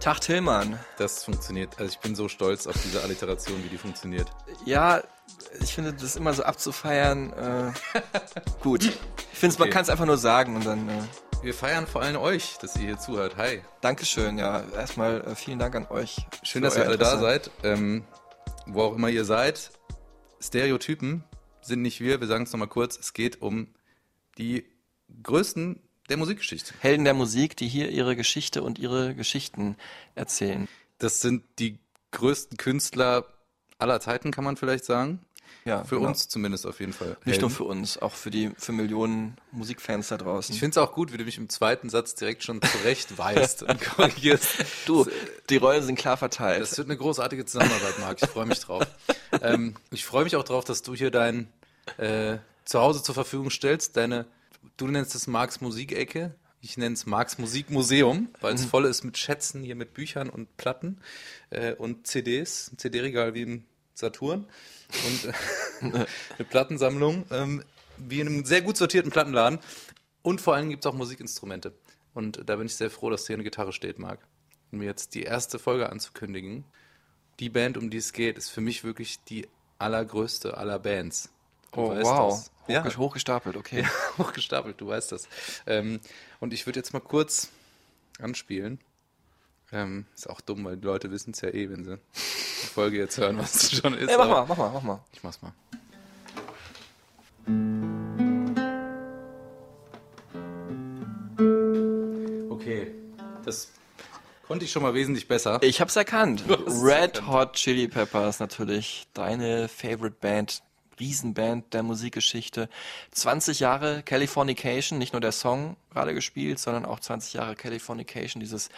Tag Tillmann. Das funktioniert. Also ich bin so stolz auf diese Alliteration, wie die funktioniert. Ja, ich finde das immer so abzufeiern äh, gut. Ich finde, man Okay. kann es einfach nur sagen und dann äh, Wir feiern vor allem euch, dass ihr hier zuhört. Hi. Dankeschön. Ja, erstmal äh, vielen Dank an euch. Schön, dass ihr alle da seid. Ähm, wo auch immer ihr seid. Stereotypen sind nicht wir. Wir sagen es nochmal kurz. Es geht um die größten der Musikgeschichte. Helden der Musik, die hier ihre Geschichte und ihre Geschichten erzählen. Das sind die größten Künstler aller Zeiten, kann man vielleicht sagen. Ja, Für genau. uns zumindest auf jeden Fall. Nicht nur Helden. für uns, auch für die für Millionen Musikfans da draußen. Ich finde es auch gut, wie du mich im zweiten Satz direkt schon zurechtweist und korrigierst. du, die Rollen sind klar verteilt. Das wird eine großartige Zusammenarbeit, Marc. Ich freue mich drauf. ähm, ich freue mich auch drauf, dass du hier dein äh, Zuhause zur Verfügung stellst. Deine, du nennst es Marks Musikecke. Ich nenne es Marks Musikmuseum, weil es voll ist mit Schätzen, hier mit Büchern und Platten äh, und CDs. Ein CD-Regal wie im Saturn. Und äh, eine Plattensammlung, ähm, wie in einem sehr gut sortierten Plattenladen. Und vor allem gibt es auch Musikinstrumente. Und da bin ich sehr froh, dass hier eine Gitarre steht, Marc. Um jetzt die erste Folge anzukündigen. Die Band, um die es geht, ist für mich wirklich die allergrößte aller Bands. Du oh wow, das. Ja, Hochge hochgestapelt, okay. hochgestapelt, du weißt das. Ähm, und ich würde jetzt mal kurz anspielen. Ähm, ist auch dumm, weil die Leute wissen es ja eh, wenn sie die Folge jetzt hören, was es schon ist. Ey, mach mal, mach mal, mach mal. Ich mach's mal. Okay, das konnte ich schon mal wesentlich besser. Ich hab's erkannt. Red erkannt. Hot Chili Peppers natürlich deine Favorite Band, Riesenband der Musikgeschichte. 20 Jahre Californication, nicht nur der Song gerade gespielt, sondern auch 20 Jahre Californication, dieses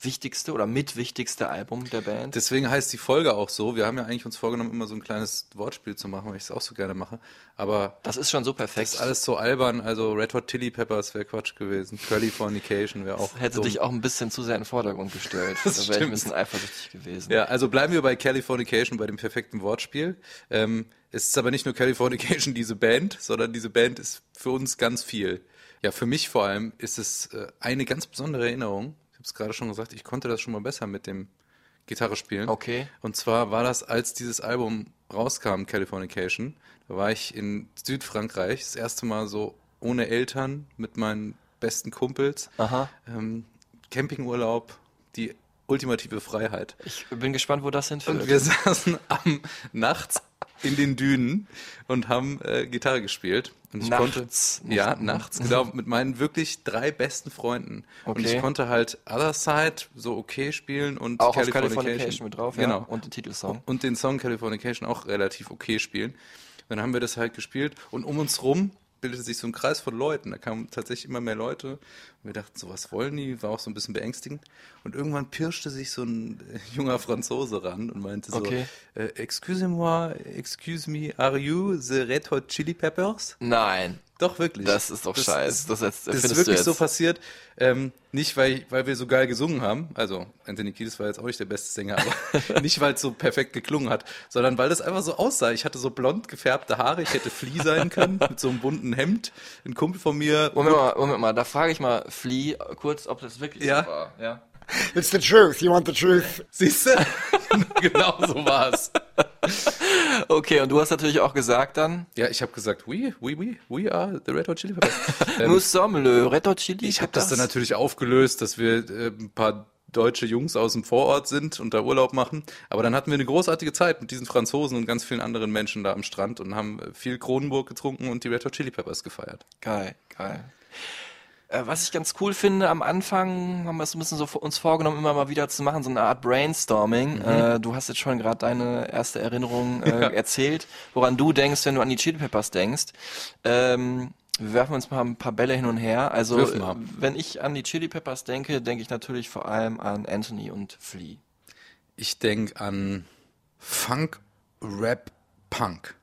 wichtigste oder mitwichtigste Album der Band. Deswegen heißt die Folge auch so. Wir haben ja eigentlich uns vorgenommen, immer so ein kleines Wortspiel zu machen, weil ich es auch so gerne mache. Aber Das ist schon so das perfekt. ist alles so albern. Also Red Hot Chili Peppers wäre Quatsch gewesen. Californication wäre auch. Hätte dumm. dich auch ein bisschen zu sehr in den Vordergrund gestellt. Das da wäre ich ein bisschen eifersüchtig gewesen. Ja, also bleiben wir bei Californication, bei dem perfekten Wortspiel. Ähm, es ist aber nicht nur Californication, diese Band, sondern diese Band ist für uns ganz viel. Ja, für mich vor allem ist es äh, eine ganz besondere Erinnerung. Ich habe es gerade schon gesagt, ich konnte das schon mal besser mit dem Gitarre spielen. Okay. Und zwar war das, als dieses Album rauskam, Californication. Da war ich in Südfrankreich, das erste Mal so ohne Eltern, mit meinen besten Kumpels. Aha. Ähm, Campingurlaub, die ultimative Freiheit. Ich bin gespannt, wo das hinführt. Und wir saßen am nachts in den Dünen und haben äh, Gitarre gespielt. Und ich Nachts? konnte ja nachts genau mit meinen wirklich drei besten Freunden. Und ich Okay. konnte halt Other Side so okay spielen und auch auf Californication mit drauf, genau ja. Und den Titelsong. und den Song Californication auch relativ okay spielen. Dann haben wir das halt gespielt und um uns rum bildete sich so ein Kreis von Leuten. Da kamen tatsächlich immer mehr Leute. Und wir dachten, so was wollen die? War auch so ein bisschen beängstigend. Und irgendwann pirschte sich so ein äh, junger Franzose ran und meinte so, Okay. äh, excuse-moi, excuse me, are you the Red Hot Chili Peppers? Nein. Doch, wirklich. Das ist doch scheiße. Das jetzt- das ist wirklich so passiert. Ähm, nicht, weil, weil wir so geil gesungen haben. Also, Anthony Kiedis war jetzt auch nicht der beste Sänger, aber nicht, weil es so perfekt geklungen hat, sondern weil das einfach so aussah. Ich hatte so blond gefärbte Haare. Ich hätte Flea sein können mit so einem bunten Hemd. Ein Kumpel von mir. Moment mal, Moment mal, da frage ich mal Flea kurz, ob das wirklich Ja. so war. Ja. It's the truth. You want the truth? Siehst du? genau so war es. Okay, und du hast natürlich auch gesagt dann, Ja, ich habe gesagt, we, we, we, we are the Red Hot Chili Peppers. Ähm, nous sommes le Red Hot Chili Ich habe das dann Peppers. natürlich aufgelöst, dass wir äh, ein paar deutsche Jungs aus dem Vorort sind und da Urlaub machen. Aber dann hatten wir eine großartige Zeit mit diesen Franzosen und ganz vielen anderen Menschen da am Strand und haben äh, viel Kronenburg getrunken und die Red Hot Chili Peppers gefeiert. Geil, geil. Äh, was ich ganz cool finde, am Anfang haben wir es ein bisschen so uns vorgenommen, immer mal wieder zu machen, so eine Art Brainstorming. Äh, du hast jetzt schon gerade deine erste Erinnerung äh, erzählt, woran du denkst, wenn du an die Chili Peppers denkst. Ähm, Wir werfen uns mal ein paar Bälle hin und her. Also, wenn ich an die Chili Peppers denke, denke ich natürlich vor allem an Anthony und Flea. Ich denke an Funk, Rap, Punk.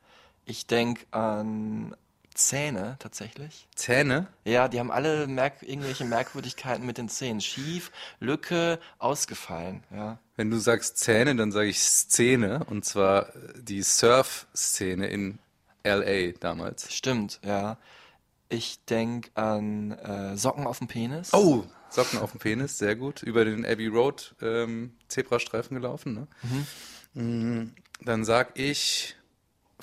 Ich denke an Zähne tatsächlich. Zähne? Ja, die haben alle merk irgendwelche Merkwürdigkeiten mit den Zähnen. Schief, Lücke, ausgefallen. Ja. Wenn du sagst Zähne, dann sage ich Szene. Und zwar äh, die Surf-Szene in L.A. damals. Stimmt, ja. Ich denke an äh, Socken auf dem Penis. Oh, Socken auf dem Penis, sehr gut. Über den Abbey Road ähm, Zebrastreifen gelaufen. Ne? Mhm. Dann sag ich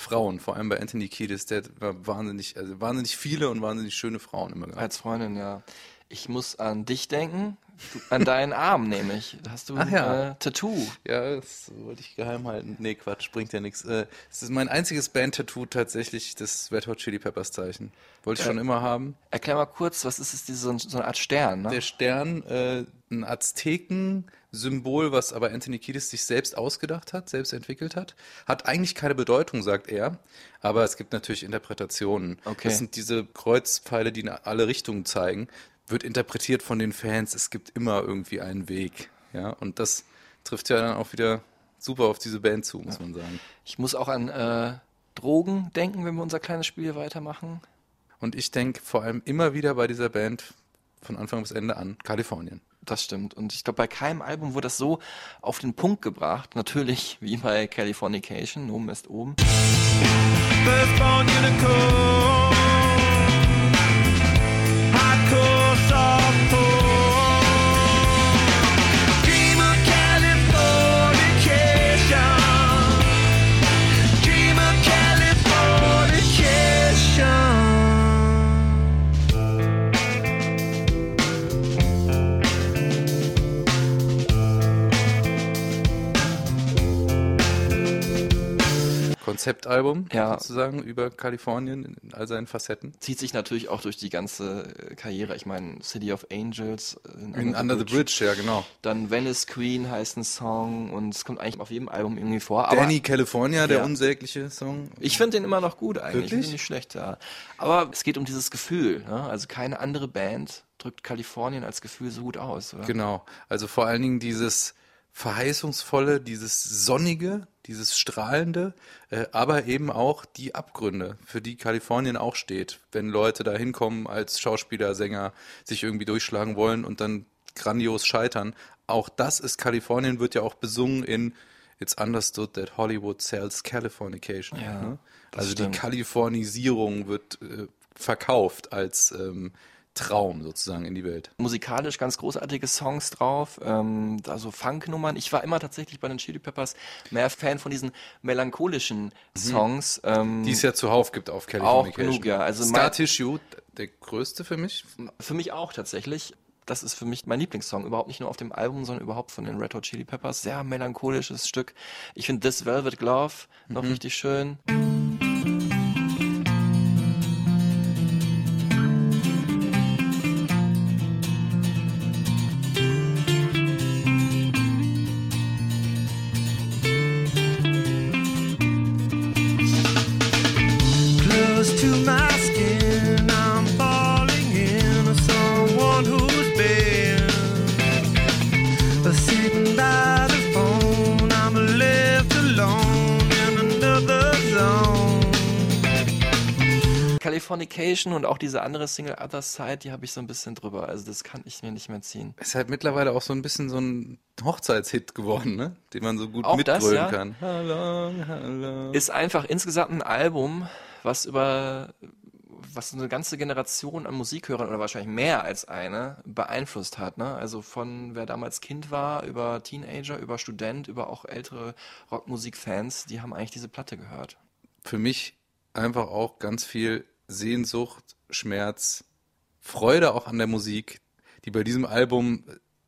Frauen, vor allem bei Anthony Kiedis, der war wahnsinnig, also wahnsinnig viele und wahnsinnig schöne Frauen immer gehabt. Als Freundin, ja. Ich muss an dich denken, an deinen Arm nämlich. Hast du Ach ja. äh, Tattoo. Ja, das wollte ich geheim halten. Nee, Quatsch, bringt ja nichts. Äh, Es ist mein einziges Band-Tattoo tatsächlich das Red Hot Chili Peppers Zeichen. Wollte ich schon immer haben. Erklär mal kurz, was ist es, diese, so, ein- eine Art Stern, ne? Der Stern, äh, ein Azteken-Symbol, was aber Anthony Kiedis sich selbst ausgedacht hat, selbst entwickelt hat. Hat eigentlich keine Bedeutung, sagt er. Aber es gibt natürlich Interpretationen. Okay. Das sind diese Kreuzpfeile, die in alle Richtungen zeigen. Wird interpretiert von den Fans. Es gibt immer irgendwie einen Weg. Ja, und das trifft ja dann auch wieder super auf diese Band zu, muss man sagen. Ich muss auch an äh, Drogen denken, wenn wir unser kleines Spiel weitermachen. Und ich denke vor allem immer wieder bei dieser Band von Anfang bis Ende an Kalifornien. Das stimmt. Und ich glaube, bei keinem Album wurde das so auf den Punkt gebracht. Natürlich, wie bei Californication, oben ist oben. Firstborn unicorn. Konzeptalbum Ja. sozusagen über Kalifornien in all seinen Facetten. Zieht sich natürlich auch durch die ganze äh, Karriere. Ich meine, City of Angels. äh, In Under the Bridge, ja genau. Dann Venice Queen heißt ein Song und es kommt eigentlich auf jedem Album irgendwie vor. Aber Danny California, der Ja. unsägliche Song. Ich finde den immer noch gut eigentlich. Ich Wirklich? ihn nicht schlecht, ja. Aber es geht um dieses Gefühl. Ne? Also keine andere Band drückt Kalifornien als Gefühl so gut aus, oder? Genau. Also vor allen Dingen dieses verheißungsvolle, dieses sonnige, dieses strahlende, äh, aber eben auch die Abgründe, für die Kalifornien auch steht. Wenn Leute da hinkommen als Schauspieler, Sänger, sich irgendwie durchschlagen wollen und dann grandios scheitern. Auch das ist Kalifornien, wird ja auch besungen in It's understood that Hollywood sells Californication. Ja, ne? Also stimmt. die Kalifornisierung wird äh, verkauft als ähm, Traum sozusagen in die Welt. Musikalisch ganz großartige Songs drauf, ähm, also Funknummern. Ich war immer tatsächlich bei den Chili Peppers mehr Fan von diesen melancholischen Songs. Ähm, Die es ja zuhauf gibt auf Californication. genug, ja. Also Star mein- Tissue, der größte für mich. Für mich auch tatsächlich. Das ist für mich mein Lieblingssong. Überhaupt nicht nur auf dem Album, sondern überhaupt von den Red Hot Chili Peppers. Sehr melancholisches Stück. Ich finde This Velvet Glove noch richtig schön. Californication und auch diese andere Single Other Side, die habe ich so ein bisschen drüber. Also das kann ich mir nicht mehr ziehen. Ist halt mittlerweile auch so ein bisschen so ein Hochzeitshit geworden, ne? Den man so gut Auch mitgrölen ja? kann. Hello, hello. Ist einfach insgesamt ein Album, was über was eine ganze Generation an Musikhörern oder wahrscheinlich mehr als eine beeinflusst hat. Ne? Also von wer damals Kind war, über Teenager, über Student, über auch ältere Rockmusikfans, die haben eigentlich diese Platte gehört. Für mich einfach auch ganz viel Sehnsucht, Schmerz, Freude auch an der Musik, die bei diesem Album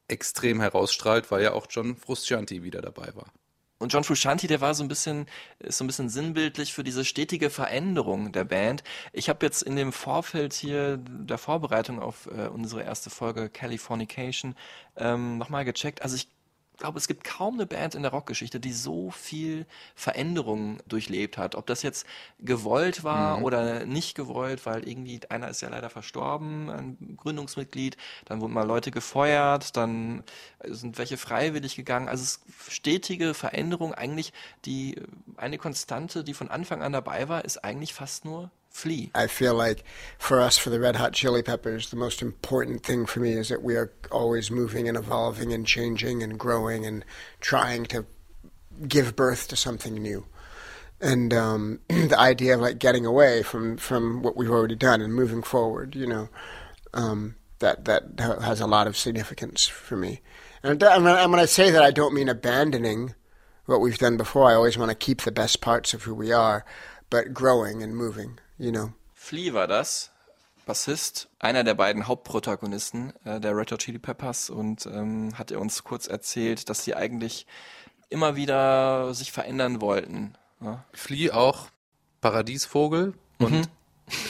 extrem herausstrahlt, weil ja auch John Frusciante wieder dabei war. Und John Frusciante, der war so ein bisschen, ist so ein bisschen sinnbildlich für diese stetige Veränderung der Band. Ich habe jetzt in dem Vorfeld hier der Vorbereitung auf äh, unsere erste Folge Californication ähm, nochmal gecheckt. Also ich glaube, es gibt kaum eine Band in der Rockgeschichte, die so viel Veränderung durchlebt hat. Ob das jetzt gewollt war Mhm. oder nicht gewollt, weil irgendwie einer ist ja leider verstorben, ein Gründungsmitglied, dann wurden mal Leute gefeuert, dann sind welche freiwillig gegangen. Also es ist stetige Veränderung eigentlich, die eine Konstante, die von Anfang an dabei war, ist eigentlich fast nur Flea. I feel like for us, for the Red Hot Chili Peppers, the most important thing for me is that we are always moving and evolving and changing and growing and trying to give birth to something new. And um, the idea of like getting away from, from what we've already done and moving forward, you know, um, that that has a lot of significance for me. And, and when I say that, I don't mean abandoning what we've done before. I always want to keep the best parts of who we are, but growing and moving, you know. Flea war das, Bassist, einer der beiden Hauptprotagonisten äh, der Red Hot Chili Peppers und ähm, hat er uns kurz erzählt, dass sie eigentlich immer wieder sich verändern wollten. Ja? Flea auch Paradiesvogel und Mhm.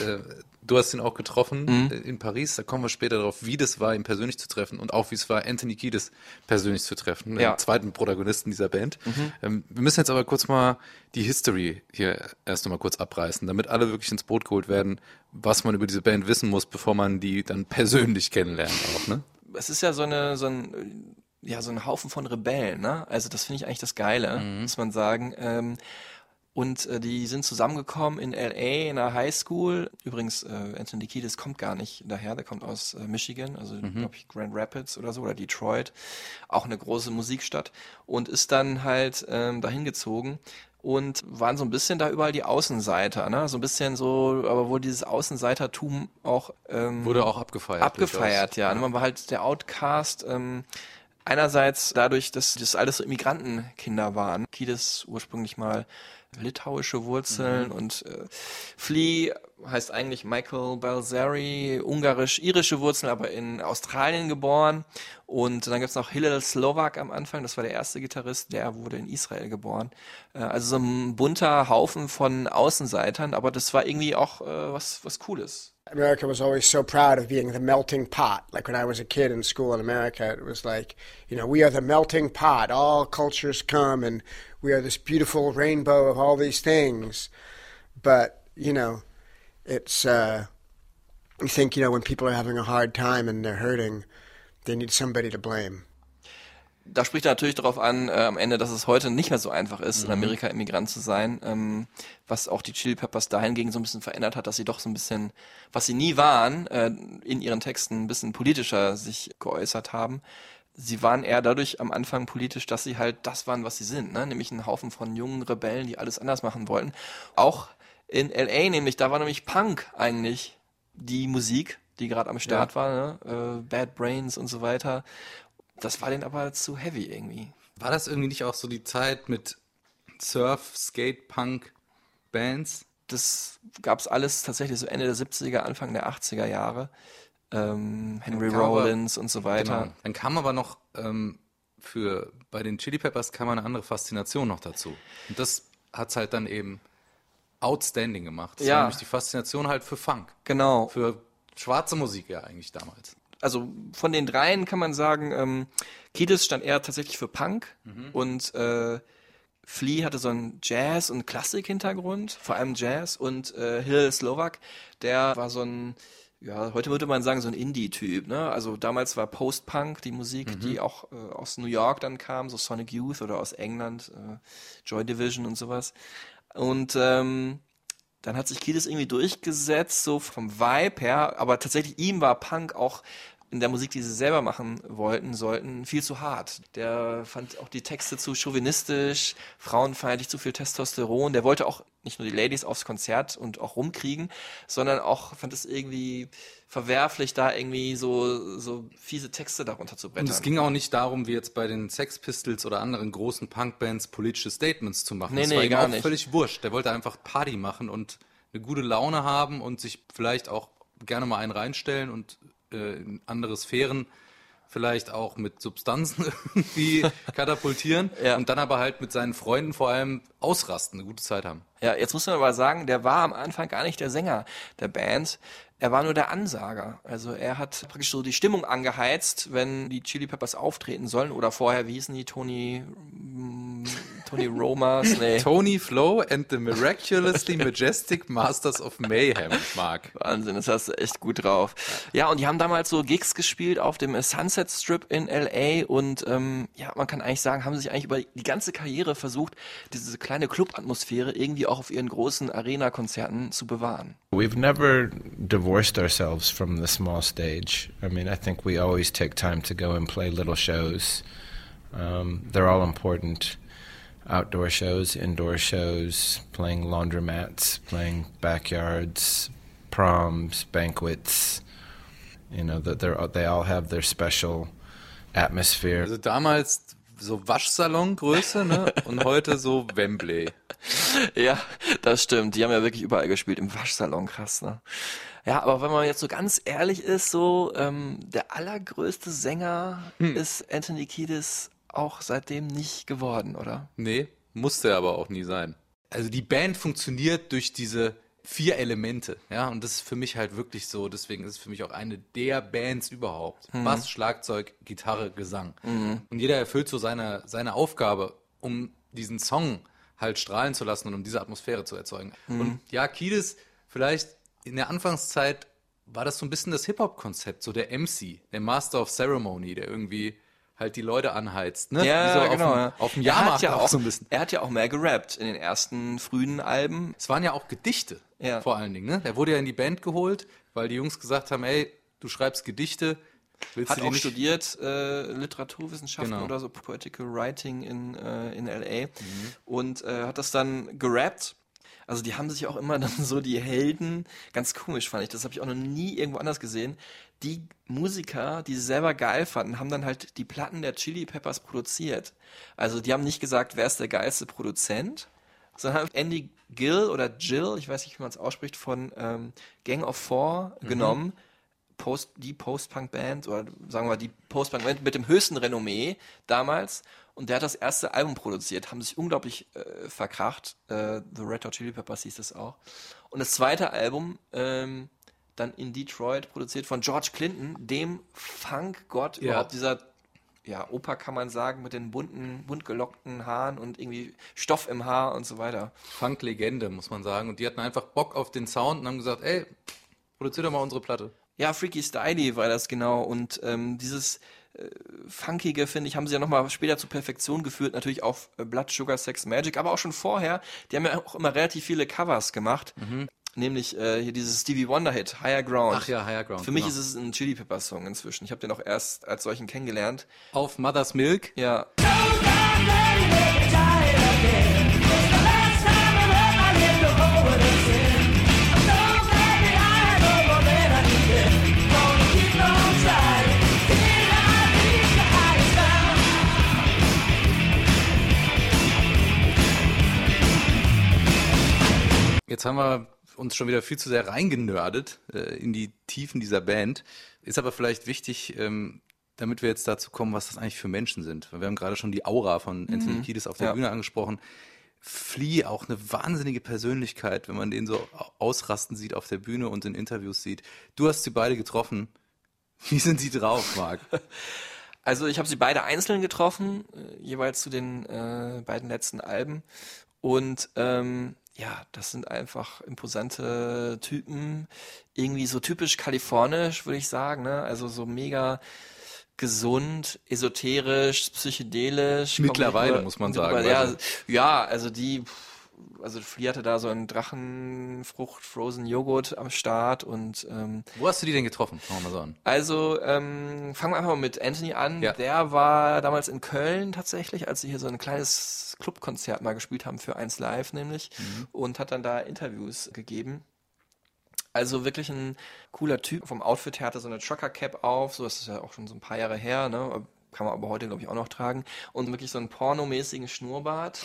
äh, du hast ihn auch getroffen äh, in Paris. Da kommen wir später drauf, wie das war, ihn persönlich zu treffen und auch wie es war, Anthony Kiedis persönlich zu treffen, Ja. den zweiten Protagonisten dieser Band. Mhm. Ähm, wir müssen jetzt aber kurz mal die History hier erst nochmal kurz abreißen, damit alle wirklich ins Boot geholt werden, was man über diese Band wissen muss, bevor man die dann persönlich kennenlernt auch, ne? Es ist ja so eine, so ein, ja, so ein Haufen von Rebellen, ne? Also das finde ich eigentlich das Geile, muss man sagen. Ähm, und äh, die sind zusammengekommen in LA in einer Highschool. Übrigens, äh, Anthony Kiedis kommt gar nicht daher, der kommt aus äh, Michigan, also glaube ich Grand Rapids oder so, oder Detroit. Auch eine große Musikstadt. Und ist dann halt ähm, dahin gezogen und waren so ein bisschen da überall die Außenseiter, ne? So ein bisschen so, aber wo dieses Außenseitertum auch ähm, Wurde auch abgefeiert. abgefeiert, ja. Und Man war halt der Outcast. Ähm, einerseits dadurch, dass das alles so Immigrantenkinder waren. Kiedis ursprünglich mal litauische Wurzeln und äh, Flea heißt eigentlich Michael Balzari, ungarisch-irische Wurzeln, aber in Australien geboren. Und dann gibt's noch Hillel Slovak am Anfang, das war der erste Gitarrist, der wurde in Israel geboren. Äh, also so ein bunter Haufen von Außenseitern, aber das war irgendwie auch äh, was, was Cooles. America was always so proud of being the melting pot. Like when I was a kid in school in America, it was like, you know, we are the melting pot. All cultures come and we are this beautiful rainbow of all these things. But, you know, it's, uh, you think, you know, when people are having a hard time and they're hurting, they need somebody to blame. Da spricht er natürlich darauf an, äh, am Ende, dass es heute nicht mehr so einfach ist, in Amerika Immigrant zu sein, ähm, was auch die Chili Peppers dahingegen so ein bisschen verändert hat, dass sie doch so ein bisschen, was sie nie waren, äh, in ihren Texten ein bisschen politischer sich geäußert haben. Sie waren eher dadurch am Anfang politisch, dass sie halt das waren, was sie sind, ne? nämlich ein Haufen von jungen Rebellen, die alles anders machen wollten. Auch in LA nämlich, da war nämlich Punk eigentlich die Musik, die gerade am Start war, ne? äh, Bad Brains und so weiter. Das war denen aber zu heavy irgendwie. War das irgendwie nicht auch so die Zeit mit Surf, Skate, Punk, Bands? Das gab's alles tatsächlich so Ende der 70er, Anfang der 80er Jahre. Ähm, Henry kam aber- Rollins und so weiter. Genau. Dann kam aber noch ähm, für bei den Chili Peppers kam eine andere Faszination noch dazu. Und das hat's halt dann eben outstanding gemacht. Das Ja. war nämlich die Faszination halt für Funk. Genau. Für schwarze Musik ja eigentlich damals. Also von den dreien kann man sagen, ähm, Kiedis stand eher tatsächlich für Punk Mhm. und äh, Flea hatte so einen Jazz- und Klassik-Hintergrund, vor allem Jazz und äh, Hill Slovak, der war so ein, ja, heute würde man sagen, so ein Indie-Typ, ne? Also damals war Post-Punk die Musik, Mhm. die auch äh, aus New York dann kam, so Sonic Youth oder aus England, äh, Joy Division und sowas. Und ähm, dann hat sich Kiedis irgendwie durchgesetzt, so vom Vibe her, aber tatsächlich ihm war Punk auch in der Musik, die sie selber machen wollten, sollten, viel zu hart. Der fand auch die Texte zu chauvinistisch, frauenfeindlich, zu viel Testosteron. Der wollte auch nicht nur die Ladies aufs Konzert und auch rumkriegen, sondern auch fand es irgendwie verwerflich, da irgendwie so, so fiese Texte darunter zu brettern. Und es ging auch nicht darum, wie jetzt bei den Sex Pistols oder anderen großen Punkbands politische Statements zu machen. Nee, das nee, war ihm gar auch nicht. völlig wurscht. Der wollte einfach Party machen und eine gute Laune haben und sich vielleicht auch gerne mal einen reinstellen und äh, in andere Sphären vielleicht auch mit Substanzen irgendwie katapultieren Ja. und dann aber halt mit seinen Freunden vor allem ausrasten, eine gute Zeit haben. Ja, jetzt muss man aber sagen, der war am Anfang gar nicht der Sänger der Band. Er war nur der Ansager. Also er hat praktisch so die Stimmung angeheizt, wenn die Chili Peppers auftreten sollen. Oder vorher, wie hießen die? Tony, mm, Tony Romas? Nee. Tony Flo and the Miraculously Majestic Masters of Mayhem, Mark. Wahnsinn, das hast du echt gut drauf. Ja, und die haben damals so Gigs gespielt auf dem Sunset Strip in LA und ähm, ja, man kann eigentlich sagen, haben sich eigentlich über die ganze Karriere versucht, diese kleine Club-Atmosphäre irgendwie auch auf ihren großen Arena-Konzerten zu bewahren. We've never divorced ourselves from the small stage. I mean, I think we always take time to go and play little shows. Um, they're all important. Outdoor shows, indoor shows, playing laundromats, playing backyards, proms, banquets. You know, that they're they all have their special atmosphere. Also damals so Waschsalongröße, ne? Und heute so Wembley. Ja, das stimmt. Die haben ja wirklich überall gespielt, im Waschsalon, krass, ne? Ja, aber wenn man jetzt so ganz ehrlich ist, so ähm, der allergrößte Sänger ist Anthony Kiedis auch seitdem nicht geworden, oder? Nee, musste er aber auch nie sein. Also die Band funktioniert durch diese vier Elemente, ja, und das ist für mich halt wirklich so, deswegen ist es für mich auch eine der Bands überhaupt. Bass, Schlagzeug, Gitarre, Gesang. Und jeder erfüllt so seine, seine Aufgabe, um diesen Song halt strahlen zu lassen und um diese Atmosphäre zu erzeugen. Und ja, Kiedis, vielleicht in der Anfangszeit war das so ein bisschen das Hip-Hop-Konzept, so der MC, der Master of Ceremony, der irgendwie halt die Leute anheizt, ne? Wie so auf dem, ja. auf dem Er hat Jahrmarkt ja auch auch, so ein bisschen. er hat ja auch mehr gerappt in den ersten frühen Alben. Es waren ja auch Gedichte, Ja. vor allen Dingen. Ne? Der wurde ja in die Band geholt, weil die Jungs gesagt haben, ey, du schreibst Gedichte, willst Hat du auch nicht? studiert äh, Literaturwissenschaften Genau. oder so Poetical Writing in, äh, in LA Mhm. und äh, hat das dann gerappt. Also die haben sich auch immer dann so die Helden, ganz komisch fand ich, das habe ich auch noch nie irgendwo anders gesehen. Die Musiker, die sie selber geil fanden, haben dann halt die Platten der Chili Peppers produziert. Also die haben nicht gesagt, wer ist der geilste Produzent, sondern haben Andy Gill oder Jill, ich weiß nicht, wie man es ausspricht, von ähm, Gang of Four Mhm. genommen. Post, die Post-Punk-Band oder sagen wir mal die Post-Punk-Band mit dem höchsten Renommee damals und der hat das erste Album produziert, haben sich unglaublich äh, verkracht, äh, The Red Hot Chili Peppers hieß es auch. Und das zweite Album, ähm, dann in Detroit produziert von George Clinton, dem Funk-Gott, Ja. überhaupt dieser ja, Opa kann man sagen, mit den bunten, bunt gelockten Haaren und irgendwie Stoff im Haar und so weiter. Funk-Legende, muss man sagen. Und die hatten einfach Bock auf den Sound und haben gesagt, ey, produzier doch mal unsere Platte. Ja, Freaky Styly war das genau. Und ähm, dieses Funkige, finde ich, haben sie ja nochmal später zur Perfektion geführt. Natürlich auf äh, Blood, Sugar, Sex, Magic, aber auch schon vorher. Die haben ja auch immer relativ viele Covers gemacht. Nämlich äh, hier dieses Stevie Wonder-Hit, Higher Ground. Ach ja, Higher Ground, Für mich genau. ist es ein Chili Peppers Song inzwischen. Ich habe den auch erst als solchen kennengelernt. Auf Mother's Milk. Ja, Jetzt haben wir uns schon wieder viel zu sehr reingenördet äh, in die Tiefen dieser Band. Ist aber vielleicht wichtig, ähm, damit wir jetzt dazu kommen, was das eigentlich für Menschen sind. Weil Wir haben gerade schon die Aura von Anthony Kiedis auf der Ja. Bühne angesprochen. Flea, auch eine wahnsinnige Persönlichkeit, wenn man den so au- ausrasten sieht auf der Bühne und in Interviews sieht. Du hast sie beide getroffen. Wie sind sie drauf, Marc? Also ich habe sie beide einzeln getroffen, äh, jeweils zu den äh, beiden letzten Alben. Und ähm, ja, das sind einfach imposante Typen. Irgendwie so typisch kalifornisch, würde ich sagen. Ne? Also so mega gesund, esoterisch, psychedelisch. Mittlerweile, rüber- muss man sagen, Ja, also- ja, also die, also Flea hatte da so einen Drachenfrucht, Frozen Joghurt am Start und ähm, Wo hast du die denn getroffen? Fangen wir mal so an. also, ähm, fangen wir einfach mal mit Anthony an. Ja. Der war damals in Köln tatsächlich, als sie hier so ein kleines Clubkonzert mal gespielt haben für 1 Live nämlich und hat dann da Interviews gegeben. Also wirklich ein cooler Typ. Vom Outfit her hatte so eine Trucker Cap auf, so das ist ja auch schon so ein paar Jahre her, ne? Kann man aber heute, glaube ich, auch noch tragen. Und wirklich so einen pornomäßigen Schnurrbart.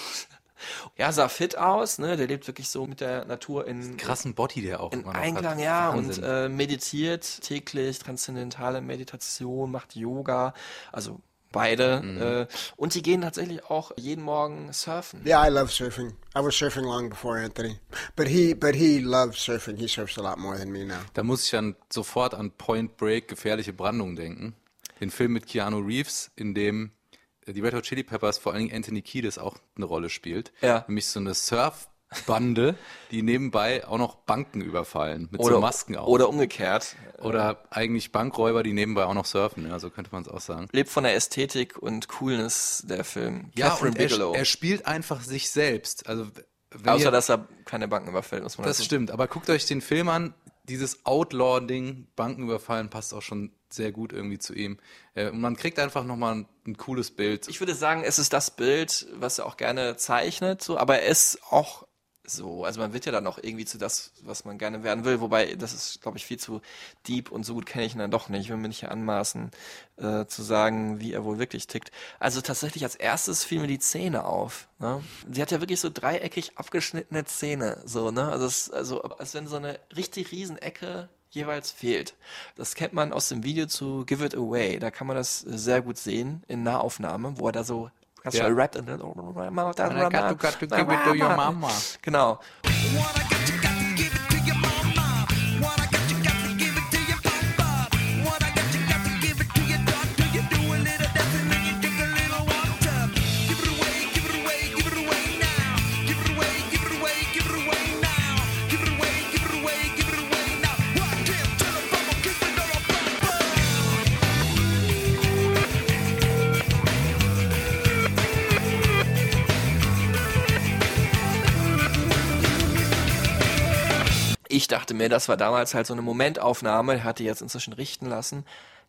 Ja, sah fit aus, ne? Der lebt wirklich so mit der Natur in Krassen Body, der auch in Einklang, hat. ja, und Wahnsinn. äh, meditiert täglich, transzendentale Meditation, macht Yoga, also beide. Mhm. Äh, und die gehen tatsächlich auch jeden Morgen surfen. Yeah, I love surfing. I was surfing long before Anthony, but he but he loves surfing. He surfs a lot more than me now. Da muss ich dann sofort an Point Break, gefährliche Brandung denken. Den Film mit Keanu Reeves, in dem die Red Hot Chili Peppers, vor allen Dingen Anthony Kiedis auch eine Rolle spielt. Ja. Nämlich so eine Surfbande, die nebenbei auch noch Banken überfallen, mit Oder, so Masken auf. oder umgekehrt. Oder eigentlich Bankräuber, die nebenbei auch noch surfen, ja, so könnte man es auch sagen. Lebt von der Ästhetik und Coolness der Film. Ja, Catherine und er, Bigelow. er spielt einfach sich selbst. Also, wenn Außer, ihr, dass er keine Banken überfällt, muss man Das dazu- stimmt, aber guckt euch den Film an. Dieses Outlaw-Ding, Bankenüberfallen, passt auch schon sehr gut irgendwie zu ihm. Äh, Und man kriegt einfach nochmal ein, ein cooles Bild. Ich würde sagen, es ist das Bild, was er auch gerne zeichnet, so, aber er ist auch so, also man wird ja dann auch irgendwie zu das, was man gerne werden will, wobei das ist, glaube ich, viel zu deep und so gut kenne ich ihn dann doch nicht. Ich will mir nicht hier anmaßen, äh, zu sagen, wie er wohl wirklich tickt. Also tatsächlich als erstes fiel mir die Zähne auf. Ne? Sie hat ja wirklich so dreieckig abgeschnittene Zähne, so, ne? Also, es, also als wenn so eine richtig riesen Ecke jeweils fehlt. Das kennt man aus dem Video zu Give It Away. Da kann man das sehr gut sehen in Nahaufnahme, wo er da so ganz Ja. schnell rappt und dann I Ich dachte mir, das war damals halt so eine Momentaufnahme, er hatte jetzt inzwischen richten lassen.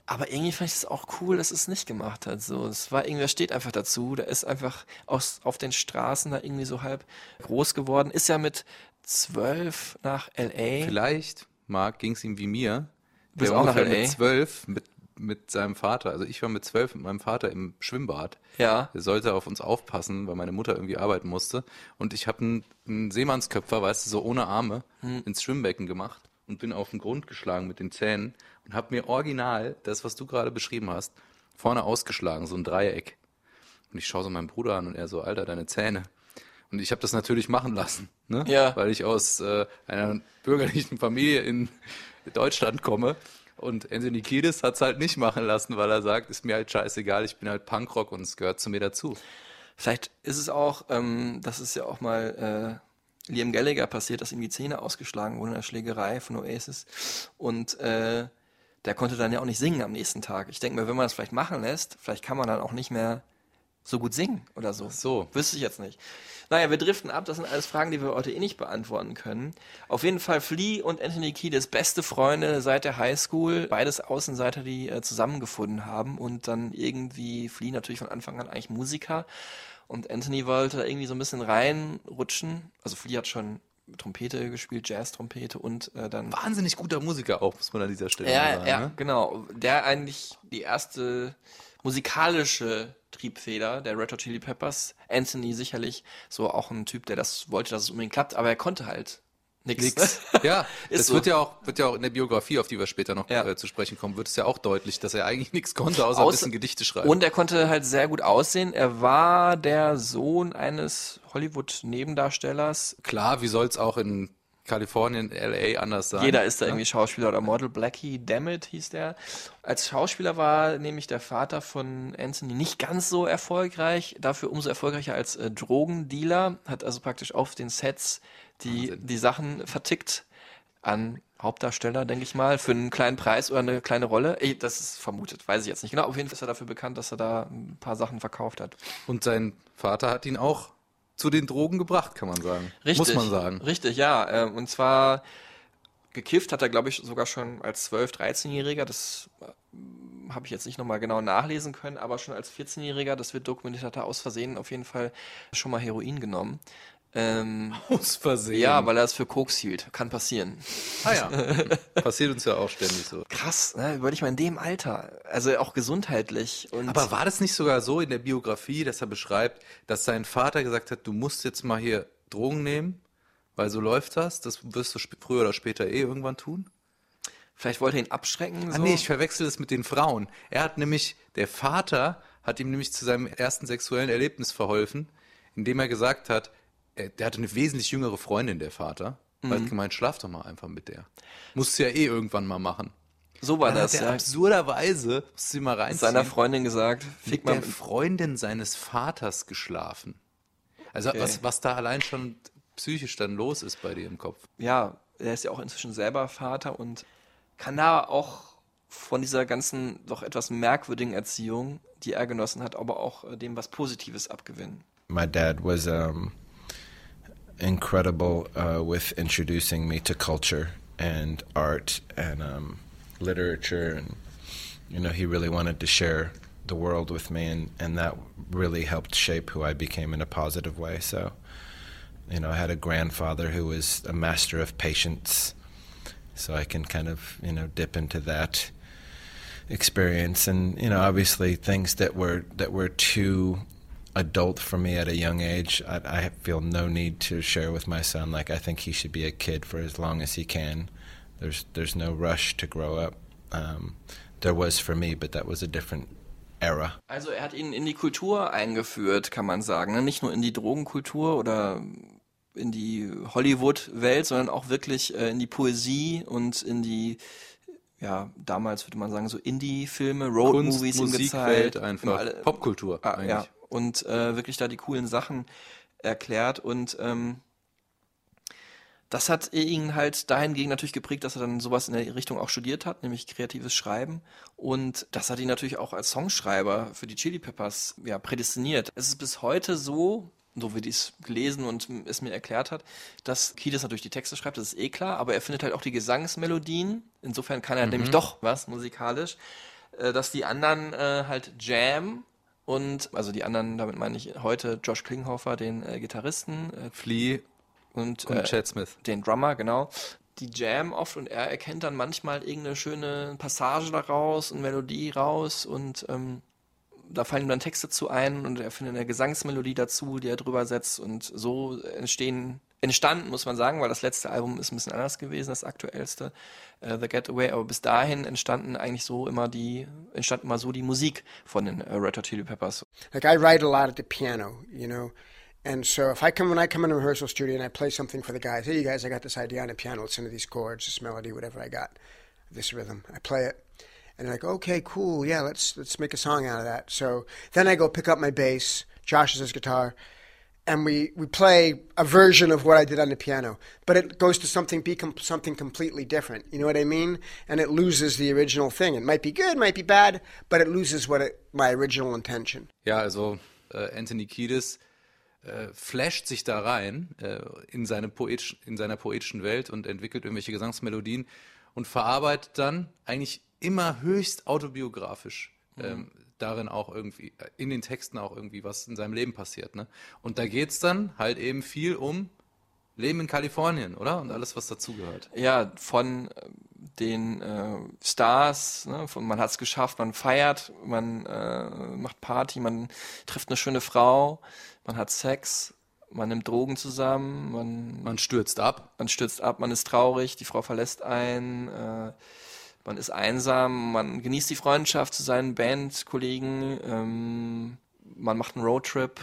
Aber irgendwie fand ich es auch cool, dass es nicht gemacht hat. So, es war irgendwie, er steht einfach dazu. Der ist einfach aus, auf den Straßen da irgendwie so halb groß geworden. Ist ja mit zwölf nach L.A. Vielleicht, Marc, ging es ihm wie mir. Bist Der auch nach LA? mit zwölf mit, mit seinem Vater. Also ich war mit zwölf mit meinem Vater im Schwimmbad. Ja. Er sollte auf uns aufpassen, weil meine Mutter irgendwie arbeiten musste. Und ich habe einen, einen Seemannsköpfer, weißt du, so ohne Arme, Hm. ins Schwimmbecken gemacht und bin auf den Grund geschlagen mit den Zähnen und habe mir original das, was du gerade beschrieben hast, vorne ausgeschlagen, so ein Dreieck. Und ich schaue so meinen Bruder an und er so, Alter, deine Zähne. Und ich habe das natürlich machen lassen, ne? Ja. weil ich aus äh, einer bürgerlichen Familie in Deutschland komme. Und Anthony Kiedis hat's halt nicht machen lassen, weil er sagt, ist mir halt scheißegal, ich bin halt Punkrock und es gehört zu mir dazu. Vielleicht ist es auch, ähm, das ist ja auch mal äh, Liam Gallagher passiert, dass ihm die Zähne ausgeschlagen wurden in der Schlägerei von Oasis. Und äh, der konnte dann ja auch nicht singen am nächsten Tag. Ich denke mir, wenn man das vielleicht machen lässt, vielleicht kann man dann auch nicht mehr so gut singen oder so. So. Wüsste ich jetzt nicht. Naja, wir driften ab. Das sind alles Fragen, die wir heute eh nicht beantworten können. Auf jeden Fall Flea und Anthony Kiedis beste Freunde seit der Highschool. Beides Außenseiter, die äh, zusammengefunden haben und dann irgendwie Flea natürlich von Anfang an eigentlich Musiker. Und Anthony wollte da irgendwie so ein bisschen reinrutschen. Also Flea hat schon Trompete gespielt, Jazz-Trompete und äh, dann Wahnsinnig guter Musiker auch, muss man an dieser Stelle ja, sagen. ja, ne? genau. Der eigentlich die erste musikalische Triebfeder der Red Hot Chili Peppers. Anthony sicherlich so auch ein Typ, der das wollte, dass es unbedingt klappt, aber er konnte halt nichts. Nix. Ja, es so. wird ja auch wird ja auch in der Biografie, auf die wir später noch Ja. äh, zu sprechen kommen, wird es ja auch deutlich, dass er eigentlich nichts konnte, außer ein Außer- bisschen Gedichte schreiben. Und er konnte halt sehr gut aussehen. Er war der Sohn eines Hollywood-Nebendarstellers. Klar, wie soll's auch in Kalifornien, LA anders sein? Jeder ist da irgendwie Schauspieler oder Model. Blackie Dammit hieß der. Als Schauspieler war nämlich der Vater von Anthony nicht ganz so erfolgreich, dafür umso erfolgreicher als äh, Drogendealer. Hat also praktisch auf den Sets die, die Sachen vertickt an Hauptdarsteller, denke ich mal, für einen kleinen Preis oder eine kleine Rolle. Ey, das ist vermutet, weiß ich jetzt nicht genau. Auf jeden Fall ist er dafür bekannt, dass er da ein paar Sachen verkauft hat. Und sein Vater hat ihn auch zu den Drogen gebracht, kann man sagen. Richtig. Muss man sagen. Richtig, ja. ähm, Und zwar gekifft hat er, glaube ich, sogar schon als 12-, 13-Jähriger. Das äh, habe ich jetzt nicht nochmal genau nachlesen können, aber schon als 14-Jähriger, das wird dokumentiert, hat er aus Versehen auf jeden Fall schon mal Heroin genommen. Ähm, Aus Versehen. ja, weil er es für Koks hielt. Kann passieren. Ah ja. Passiert uns ja auch ständig so. Krass, ne? Überleg mal in dem Alter. Also auch gesundheitlich. Und Aber war das nicht sogar so in der Biografie, dass er beschreibt, dass sein Vater gesagt hat, du musst jetzt mal hier Drogen nehmen, weil so läuft das, das wirst du früher oder später eh irgendwann tun? vielleicht wollte er ihn abschrecken. Ah So. nee, ich verwechsel das mit den Frauen. Er hat nämlich, der Vater hat ihm nämlich zu seinem ersten sexuellen Erlebnis verholfen, indem er gesagt hat, der hatte eine wesentlich jüngere Freundin, der Vater. Er hat gemeint, schlaf doch mal einfach mit der. Musst du ja eh irgendwann mal machen. so war Dann das, hat er ja. absurderweise, musst du mal reinziehen, Seiner Freundin gesagt, fick mit mal der Freundin seines Vaters geschlafen. Also Okay. was, was da allein schon psychisch dann los ist bei dir im Kopf. ja, er ist ja auch inzwischen selber Vater und kann da auch von dieser ganzen doch etwas merkwürdigen Erziehung, die er genossen hat, aber auch äh, dem was Positives abgewinnen. My dad was um, incredible uh, with introducing me to culture and art and um, literature, and you know, he really wanted to share the world with me, and, and that really helped shape who I became in a positive way. So, you know, I had a grandfather who was a master of patience, so I can kind of you know dip into that experience and you know obviously things that were that were too adult for me at a young age I, I feel no need to share with my son like I think he should be a kid for as long as he can there's there's no rush to grow up um, there was for me but that was a different era Also er hat ihn in die Kultur eingeführt, kann man sagen. ne? Nicht nur in die Drogenkultur oder in die Hollywood-Welt, sondern auch wirklich äh, in die Poesie und in die, ja, damals würde man sagen, so Indie-Filme, Road-Movies Musikwelt gezeigt. einfach, Immer alle- Popkultur Ah, eigentlich. ja, und äh, wirklich da die coolen Sachen erklärt und ähm, das hat ihn halt dahingegen natürlich geprägt, dass er dann sowas in der Richtung auch studiert hat, nämlich kreatives Schreiben. Und das hat ihn natürlich auch als Songschreiber für die Chili Peppers ja, prädestiniert. Es ist bis heute so, so wie es gelesen und es mir erklärt hat, dass Kiedis natürlich die Texte schreibt, das ist eh klar, aber er findet halt auch die Gesangsmelodien. Insofern kann er nämlich doch was musikalisch, äh, dass die anderen äh, halt Jam und, also die anderen, damit meine ich heute Josh Klinghoffer, den äh, Gitarristen, äh, Flea und, und äh, Chad Smith. den Drummer, genau. Die Jam oft und er erkennt dann manchmal irgendeine schöne Passage daraus, eine Melodie raus und ähm, da fallen ihm dann Texte zu ein und er findet eine Gesangsmelodie dazu, die er drüber setzt und so entstehen, entstanden, muss man sagen, weil das letzte Album ist ein bisschen anders gewesen, das aktuellste, äh, The Getaway, aber bis dahin entstanden eigentlich so immer die, entstand immer so die Musik von den äh, Red Hot Chili Peppers. Like I write a lot at the piano, you know. And so if I come when I come in a rehearsal studio and I play something for the guys, hey you guys, I got this idea on the piano, listen to these chords, this melody, whatever I got, this rhythm. I play it. And like, okay, cool, yeah, let's let's make a song out of that. So then I go pick up my bass, Josh has his guitar, and we, we play a version of what I did on the piano, but it goes to something be com- something completely different. You know what I mean? And it loses the original thing. It might be good, might be bad, but it loses what it, my original intention. Ja, also äh, Anthony Kiedis äh, flasht sich da rein äh, in, seine poetisch, in seiner poetischen Welt und entwickelt irgendwelche Gesangsmelodien und verarbeitet dann eigentlich immer höchst autobiografisch ähm, darin auch irgendwie, äh, in den Texten auch irgendwie, was in seinem Leben passiert. Ne? Und da geht's dann halt eben viel um Leben in Kalifornien, oder? Und alles, was dazugehört. ja, von äh, den äh, Stars, ne, von man hat es geschafft, man feiert, man äh, macht Party, man trifft eine schöne Frau, man hat Sex, man nimmt Drogen zusammen, man, Man stürzt ab. man stürzt ab, man ist traurig, die Frau verlässt einen, äh, man ist einsam, man genießt die Freundschaft zu seinen Bandkollegen, ähm, man macht einen Roadtrip,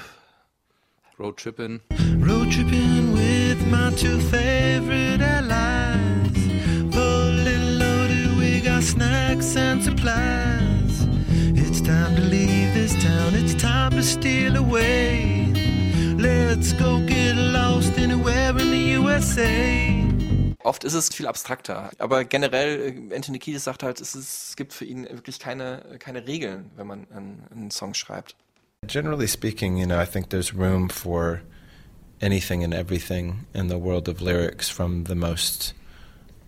Roadtrippin. Road tripping with my two favorite allies. Fully loaded, we got snacks and supplies. It's time to leave this town, it's time to steal away. Let's go get lost anywhere in the USA. Oft ist es viel abstrakter, aber generell, äh, Anthony Kiedis sagt halt, es, ist, es gibt für ihn wirklich keine, keine Regeln, wenn man einen, einen Song schreibt. Generally speaking, you know, I think there's room for anything and everything in the world of lyrics, from the most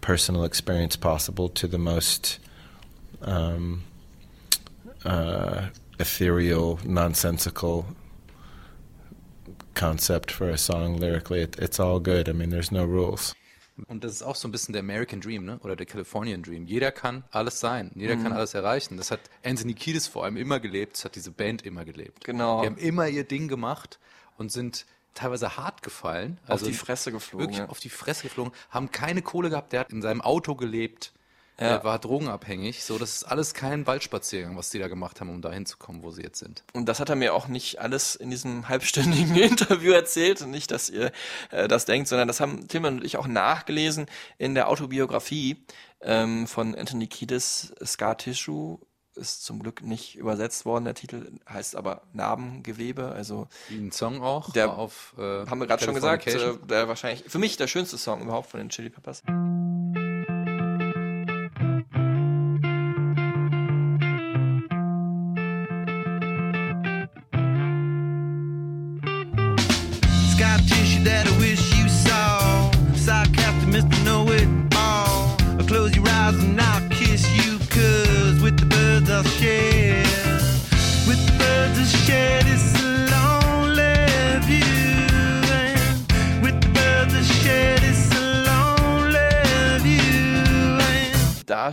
personal experience possible to the most um, uh, ethereal, nonsensical concept for a song lyrically, it, it's all good. I mean, there's no rules. Und das ist auch so ein bisschen der American Dream, ne? Oder der Californian Dream. Jeder kann alles sein, jeder kann alles erreichen. Das hat Anthony Kiedis vor allem immer gelebt, das hat diese Band immer gelebt. Genau. Die haben immer ihr Ding gemacht und sind teilweise hart gefallen. Also auf die Fresse geflogen. Wirklich ja. auf die Fresse geflogen, haben keine Kohle gehabt, der hat in seinem Auto gelebt. Er war drogenabhängig, so das ist alles kein Waldspaziergang, was die da gemacht haben, um da hinzukommen, wo sie jetzt sind. Und das hat er mir auch nicht alles in diesem halbstündigen Interview erzählt. Und nicht, dass ihr äh, das denkt, sondern das haben Tilman und ich auch nachgelesen in der Autobiografie ähm, von Anthony Kiedis, Scar Tissue. Ist zum Glück nicht übersetzt worden. Der Titel heißt aber Narbengewebe. Also Wie ein Song auch Der- auf äh, haben wir gerade schon gesagt, äh, der wahrscheinlich für mich der schönste Song überhaupt von den Chili Peppers.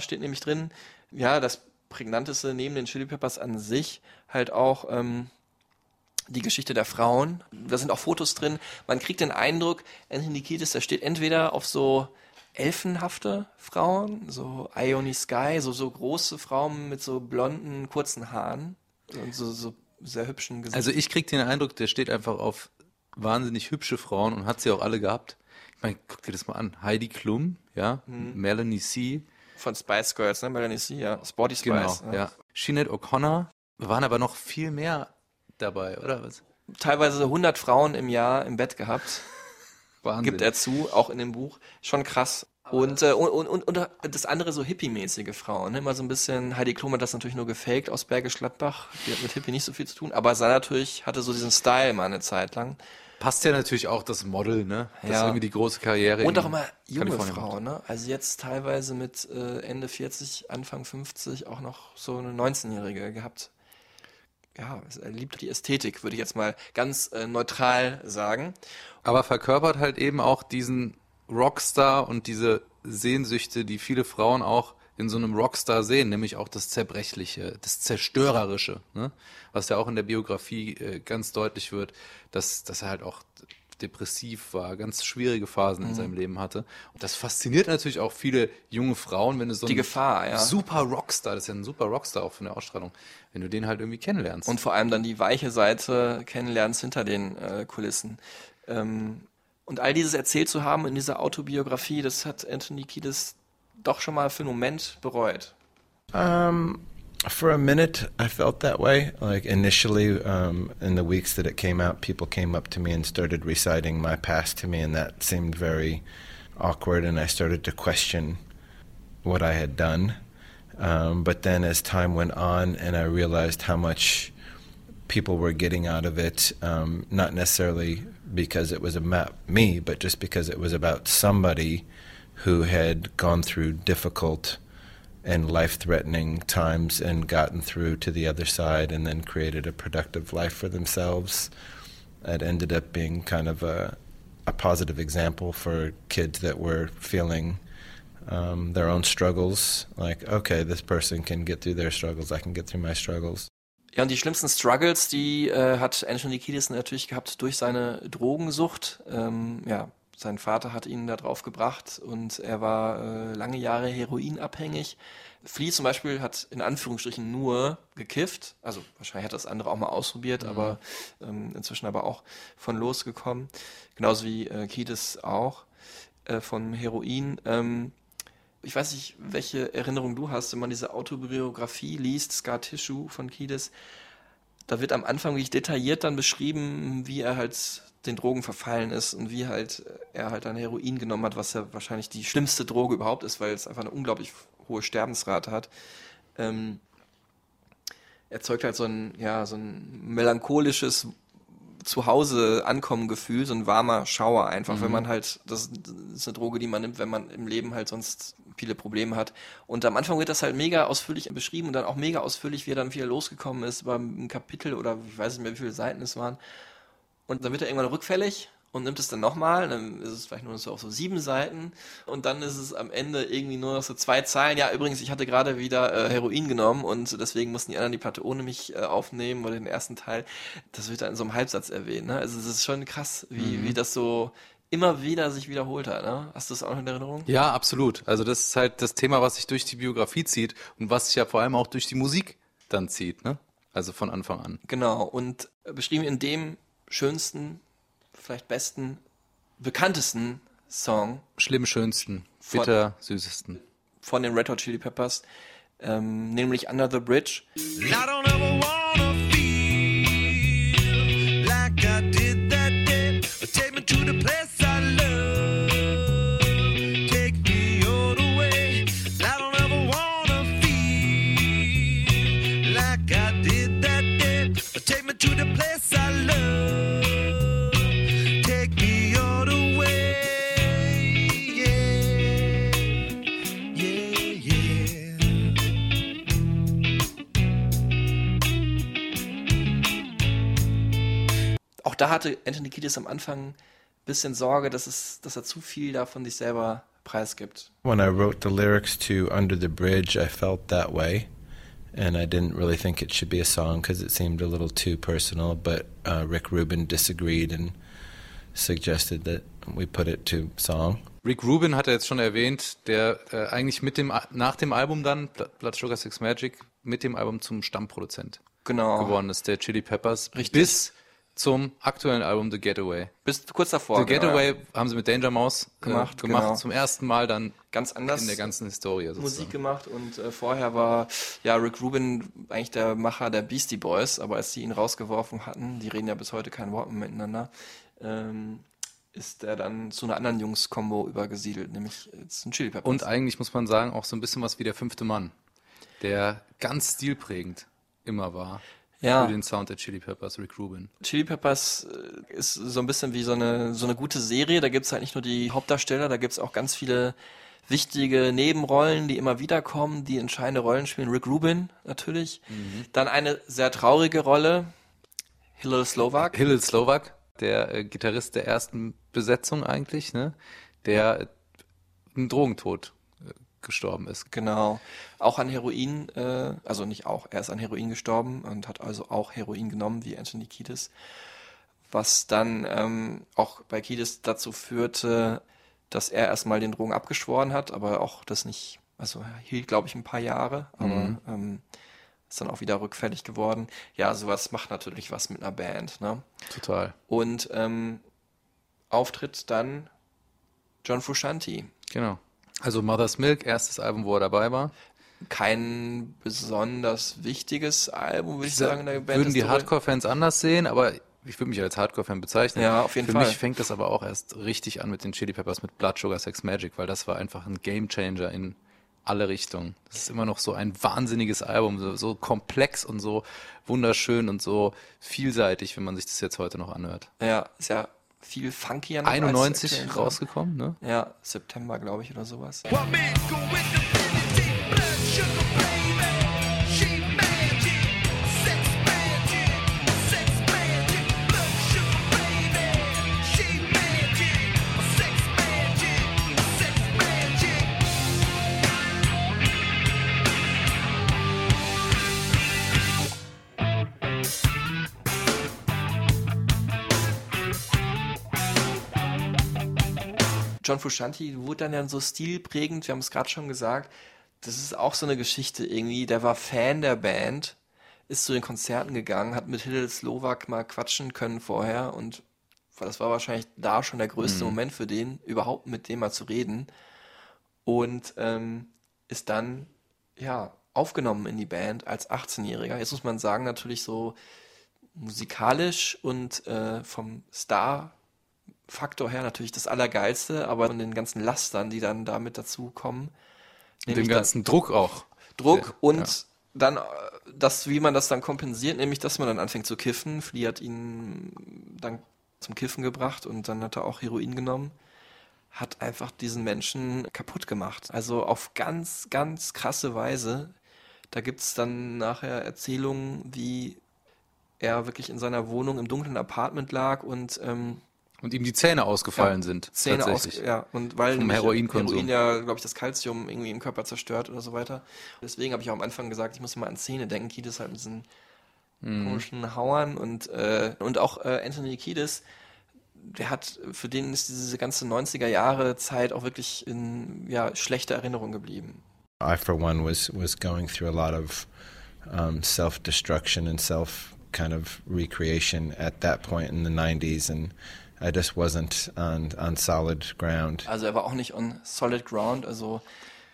Steht nämlich drin, ja, das prägnanteste neben den Chili Peppers an sich halt auch ähm, die Geschichte der Frauen. Da sind auch Fotos drin. Man kriegt den Eindruck, Anthony Kiedis, der steht entweder auf so elfenhafte Frauen, so Ione Sky, so, so große Frauen mit so blonden, kurzen Haaren und so, so sehr hübschen Gesichtern. Also ich krieg den Eindruck, der steht einfach auf wahnsinnig hübsche Frauen und hat sie auch alle gehabt. Ich meine, guck dir das mal an. Heidi Klum, ja, Mhm. Melanie C, von Spice Girls, ne? Melanie C, ja. Sporty Spice. genau, ja. Sinead O'Connor, waren aber noch viel mehr dabei, oder was? Teilweise 100 Frauen im Jahr im Bett gehabt. Wahnsinn. gibt er zu, auch in dem Buch. Schon krass. Und, äh, und, und, und das andere so hippie-mäßige Frauen. Ne? Immer so ein bisschen, Heidi Klum hat das natürlich nur gefaked aus Bergisch Gladbach. Die hat mit Hippie nicht so viel zu tun. Aber sah natürlich, hatte so diesen Style mal eine Zeit lang. Passt ja natürlich auch das Model, ne? Das Ja. ist irgendwie die große Karriere. Und auch immer junge Frauen, ne? Also jetzt teilweise mit äh, Ende 40, Anfang 50 auch noch so eine 19-Jährige gehabt. Ja, er liebt die Ästhetik, würde ich jetzt mal ganz äh, neutral sagen. Aber verkörpert halt eben auch diesen Rockstar und diese Sehnsüchte, die viele Frauen auch in so einem Rockstar sehen, nämlich auch das Zerbrechliche, das Zerstörerische, ne? was ja auch in der Biografie äh, ganz deutlich wird, dass, dass er halt auch depressiv war, ganz schwierige Phasen Mhm. in seinem Leben hatte. Und das fasziniert natürlich auch viele junge Frauen, wenn du so Die einen Gefahr, ja. super Rockstar, das ist ja ein super Rockstar auch von der Ausstrahlung, wenn du den halt irgendwie kennenlernst. Und vor allem dann die weiche Seite kennenlernst hinter den äh, Kulissen. Ähm, und all dieses erzählt zu haben in dieser Autobiografie, das hat Anthony Kiedis doch schon mal für einen Moment bereut. Um, for a minute, I felt that way. Like initially, um, in the weeks that it came out, people came up to me and started reciting my past to me, and that seemed very awkward. And I started to question what I had done. Um, but then, as time went on, and I realized how much people were getting out of it, um, not necessarily because it was about me, but just because it was about somebody who had gone through difficult and life threatening times and gotten through to the other side and then created a productive life for themselves. It ended up being kind of a, a positive example for kids that were feeling um, their own struggles. Like, okay, this person can get through their struggles, I can get through my struggles. Ja, und die schlimmsten Struggles, die äh, hat Anthony Kiedis natürlich gehabt durch seine Drogensucht. Ähm, ja, sein Vater hat ihn da drauf gebracht und er war äh, lange Jahre heroinabhängig. Flea zum Beispiel hat in Anführungsstrichen nur gekifft. Also wahrscheinlich hat das andere auch mal ausprobiert, aber ähm, inzwischen aber auch von losgekommen. Genauso wie äh, Kiedis auch äh, von Heroin. Ähm, ich weiß nicht, welche Erinnerung du hast, wenn man diese Autobiografie liest, Scar Tissue von Kiedis. Da wird am Anfang wirklich detailliert dann beschrieben, wie er halt den Drogen verfallen ist und wie halt er halt dann Heroin genommen hat, was ja wahrscheinlich die schlimmste Droge überhaupt ist, weil es einfach eine unglaublich hohe Sterbensrate hat. Ähm, erzeugt halt so ein, ja, so ein melancholisches Zuhause ankommen Gefühl, so ein warmer Schauer einfach, wenn man halt, das ist eine Droge, die man nimmt, wenn man im Leben halt sonst viele Probleme hat. Und am Anfang wird das halt mega ausführlich beschrieben und dann auch mega ausführlich, wie er dann wieder losgekommen ist, über ein Kapitel oder ich weiß nicht mehr, wie viele Seiten es waren. Und dann wird er irgendwann rückfällig und nimmt es dann nochmal, dann ist es vielleicht nur so auf so sieben Seiten und dann ist es am Ende irgendwie nur noch so zwei Zeilen. Ja, übrigens, ich hatte gerade wieder äh, Heroin genommen und deswegen mussten die anderen die Platte ohne mich äh, aufnehmen oder den ersten Teil. Das wird dann in so einem Halbsatz erwähnt. Ne? Also es ist schon krass, wie, Mhm. wie das so immer wieder sich wiederholt hat. Ne? Hast du das auch noch in Erinnerung? Ja, absolut. Also das ist halt das Thema, was sich durch die Biografie zieht und was sich ja vor allem auch durch die Musik dann zieht, ne? Also von Anfang an. Genau, und beschrieben in dem schönsten, vielleicht besten, bekanntesten Song Schlimm schönsten, Von- bitter süßesten. von den Red Hot Chili Peppers, ähm, nämlich Under the Bridge. I don't ever da hatte Anthony Kiedis am Anfang ein bisschen Sorge, dass, es, dass er zu viel da von sich selber preisgibt. When I wrote the lyrics to Under the Bridge, I felt that way. And I didn't really think it should be a song because it seemed a little too personal. But uh, Rick Rubin disagreed and suggested that we put it to song. Rick Rubin hat er jetzt schon erwähnt, der äh, eigentlich mit dem nach dem Album dann Bl- Blood Sugar Sex Magic mit dem Album zum Stammproduzent Genau. geworden ist, der Chili Peppers, Richtig. bis zum aktuellen Album The Getaway. Bis kurz davor. The genau, Getaway ja. haben sie mit Danger Mouse äh, Gemacht, gemacht genau. zum ersten Mal dann Ganz anders. in der ganzen Historie. Musik sozusagen. gemacht und äh, vorher war ja Rick Rubin eigentlich der Macher der Beastie Boys, aber als sie ihn rausgeworfen hatten, die reden ja bis heute kein Wort mehr miteinander, ähm, ist er dann zu einer anderen Jungs-Kombo übergesiedelt, nämlich äh, zu den Chili Peppers. Und eigentlich muss man sagen, auch so ein bisschen was wie der fünfte Mann, der ganz stilprägend immer war Ja. für den Sound der Chili Peppers, Rick Rubin. Chili Peppers äh, ist so ein bisschen wie so eine, so eine gute Serie. Da gibt's halt nicht nur die Hauptdarsteller, da gibt's auch ganz viele wichtige Nebenrollen, die immer wieder kommen, die entscheidende Rollen spielen. Rick Rubin natürlich. Dann eine sehr traurige Rolle, Hillel Slovak. Hillel Slovak, der äh, Gitarrist der ersten Besetzung eigentlich, ne? der äh, einen Drogentod gestorben ist. Genau. Auch an Heroin, äh, also nicht auch, er ist an Heroin gestorben und hat also auch Heroin genommen, wie Anthony Kiedis. Was dann ähm, auch bei Kiedis dazu führte, dass er erstmal den Drogen abgeschworen hat, aber auch das nicht, also er hielt, glaube ich, ein paar Jahre, aber Mhm. ähm, ist dann auch wieder rückfällig geworden. Ja, sowas macht natürlich was mit einer Band, ne? Total. Und ähm, auftritt dann John Frusciante. Genau. Also Mother's Milk, erstes Album, wo er dabei war. kein besonders wichtiges Album, würde ich sagen, in der Band. Würden die. Hardcore-Fans anders sehen, aber ich würde mich als Hardcore-Fan bezeichnen. Ja, auf jeden Für Fall. mich fängt das aber auch erst richtig an mit den Chili Peppers, mit Blood Sugar Sex Magic, weil das war einfach ein Gamechanger in alle Richtungen. Das ist immer noch so ein wahnsinniges Album, so, so komplex und so wunderschön und so vielseitig, wenn man sich das jetzt heute noch anhört. Ja, ist ja viel funkier noch als 91 Acclaim. rausgekommen, ne? Ja, September, glaube ich, oder sowas. What John Frusciante wurde dann ja so stilprägend, wir haben es gerade schon gesagt. Das ist auch so eine Geschichte irgendwie. Der war Fan der Band, ist zu den Konzerten gegangen, hat mit Hillel Slovak mal quatschen können vorher und das war wahrscheinlich da schon der größte Mhm. Moment für den, überhaupt mit dem mal zu reden. Und ähm, ist dann, ja, aufgenommen in die Band als 18-Jähriger. Jetzt muss man sagen, natürlich so musikalisch und äh, vom Star-Faktor her natürlich das Allergeilste, aber von den ganzen Lastern, die dann damit dazukommen. Dem ganzen Druck auch. Druck Der- und ja. dann äh, das, wie man das dann kompensiert, nämlich dass man dann anfängt zu kiffen. Flea hat ihn dann zum Kiffen gebracht und dann hat er auch Heroin genommen. Hat einfach diesen Menschen kaputt gemacht. Also auf ganz, ganz krasse Weise. Da gibt's dann nachher Erzählungen, wie er wirklich in seiner Wohnung im dunklen Apartment lag und ähm, Und ihm die Zähne ausgefallen ja, sind. Zähne aus, tatsächlich. ja, und weil Vom Heroinkonsum. Heroin ja, glaube ich, das Kalzium irgendwie im Körper zerstört oder so weiter. Deswegen habe ich auch am Anfang gesagt, ich muss mal an Zähne denken. Kiedis halt mit diesen Mhm. komischen Hauern und, äh, und auch äh, Anthony Kiedis, der hat, für den ist diese ganze 90er Jahre Zeit auch wirklich in ja, schlechter Erinnerung geblieben. I, for one, was was going through a lot of um, self destruction and self kind of recreation at that point in the '90s, and I just wasn't on on solid ground. Also er war auch nicht on solid ground, also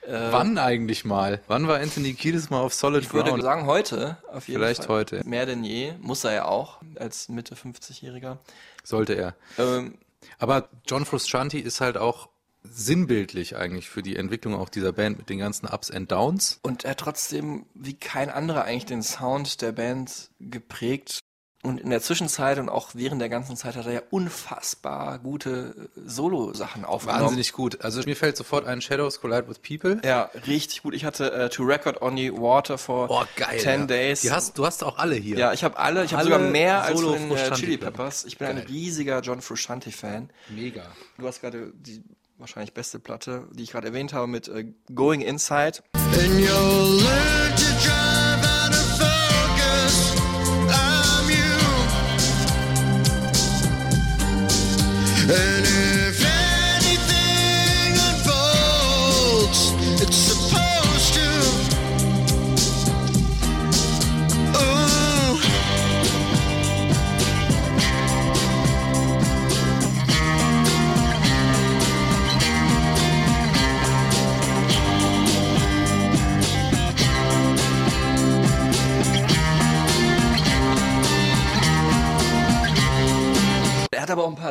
äh, Wann eigentlich mal? Wann war Anthony Kiedis mal auf Solid Ich würde Ground? sagen heute, auf jeden Vielleicht Fall. heute. Mehr denn je, muss er ja auch, als Mitte 50-Jähriger. Sollte er. Ähm, Aber John Frusciante ist halt auch sinnbildlich eigentlich für die Entwicklung auch dieser Band mit den ganzen Ups and Downs. Und er hat trotzdem wie kein anderer eigentlich den Sound der Band geprägt. Und in der Zwischenzeit und auch während der ganzen Zeit hat er ja unfassbar gute Solo-Sachen aufgenommen. Wahnsinnig gut. Also mir fällt sofort ein Shadows Collide with People. Ja, richtig gut. Ich hatte äh, To Record Only Water for Boah, geil. 10 ja. Days. Die hast, du hast auch alle hier. ja, ich habe alle, ich habe sogar mehr als Solo von den äh, Chili. Peppers. Ich bin ein Geil. riesiger John Frusciante-Fan. Mega. Du hast gerade die wahrscheinlich beste Platte, die ich gerade erwähnt habe, mit äh, Going Inside. And you'll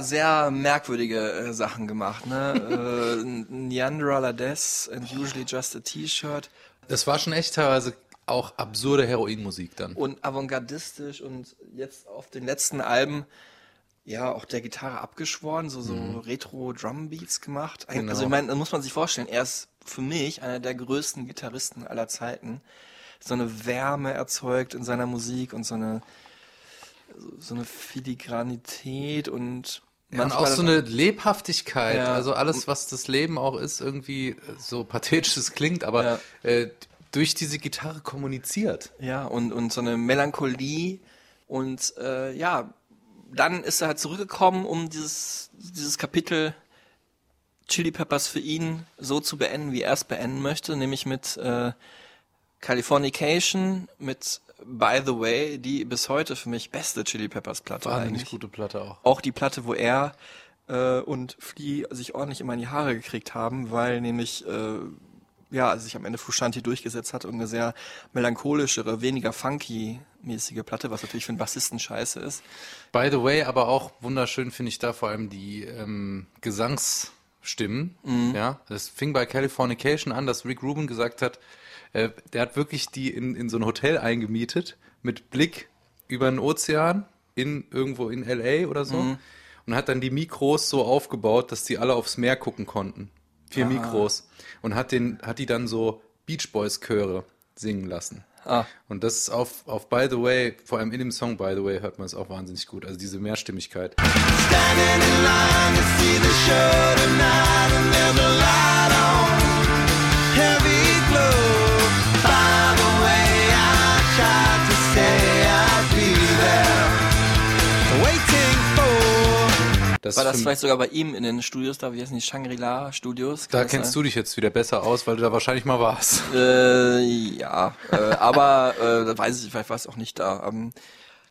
sehr merkwürdige äh, Sachen gemacht, ne? äh, Neanderthal Death and Usually Just a T-Shirt Das war schon echt teilweise auch absurde Heroinmusik dann. und avantgardistisch und jetzt auf den letzten Alben ja auch der Gitarre abgeschworen, so, so Retro-Drum-Beats gemacht. Ein- Genau. Also ich meine, da muss man sich vorstellen, er ist für mich einer der größten Gitarristen aller Zeiten. So eine Wärme erzeugt in seiner Musik und so eine so eine Filigranität und Ja, und manchmal auch so eine Lebhaftigkeit, Ja. also alles, was das Leben auch ist, irgendwie so pathetisch es klingt, aber Ja. äh, durch diese Gitarre kommuniziert. Ja, und, und so eine Melancholie. Und äh, ja, dann ist er halt zurückgekommen, um dieses, dieses Kapitel Chili Peppers für ihn so zu beenden, wie er es beenden möchte, nämlich mit äh, Californication, mit By the Way, die bis heute für mich beste Chili Peppers Platte Wahnsinnig eigentlich. gute Platte auch. Auch die Platte, wo er äh, und Flea sich ordentlich immer in die Haare gekriegt haben, weil nämlich äh, ja sich am Ende Frusciante durchgesetzt hat und eine sehr melancholischere, weniger funky mäßige Platte, was natürlich für einen Bassisten scheiße ist. By the way, aber auch wunderschön finde ich da vor allem die ähm, Gesangsstimmen. Mhm. Ja, das fing bei Californication an, dass Rick Rubin gesagt hat, äh, der hat wirklich die in, in so ein Hotel eingemietet mit Blick über den Ozean in irgendwo in LA oder so Mhm. und hat dann die Mikros so aufgebaut, dass die alle aufs Meer gucken konnten. Vier Ah. Mikros und hat den hat die dann so Beach Boys Chöre singen lassen. Ah. Und das ist auf, auf By the Way, vor allem in dem Song By the Way, hört man es auch wahnsinnig gut. Also diese Mehrstimmigkeit. Standing in line to see the show tonight, and there's a light Das War das vielleicht sogar bei ihm in den Studios da, wie heißen die, Shangri-La Studios? da kennst du dich jetzt wieder besser aus, weil du da wahrscheinlich mal warst. Äh, ja, äh, aber äh, da weiß ich, vielleicht war es auch nicht da. Ähm,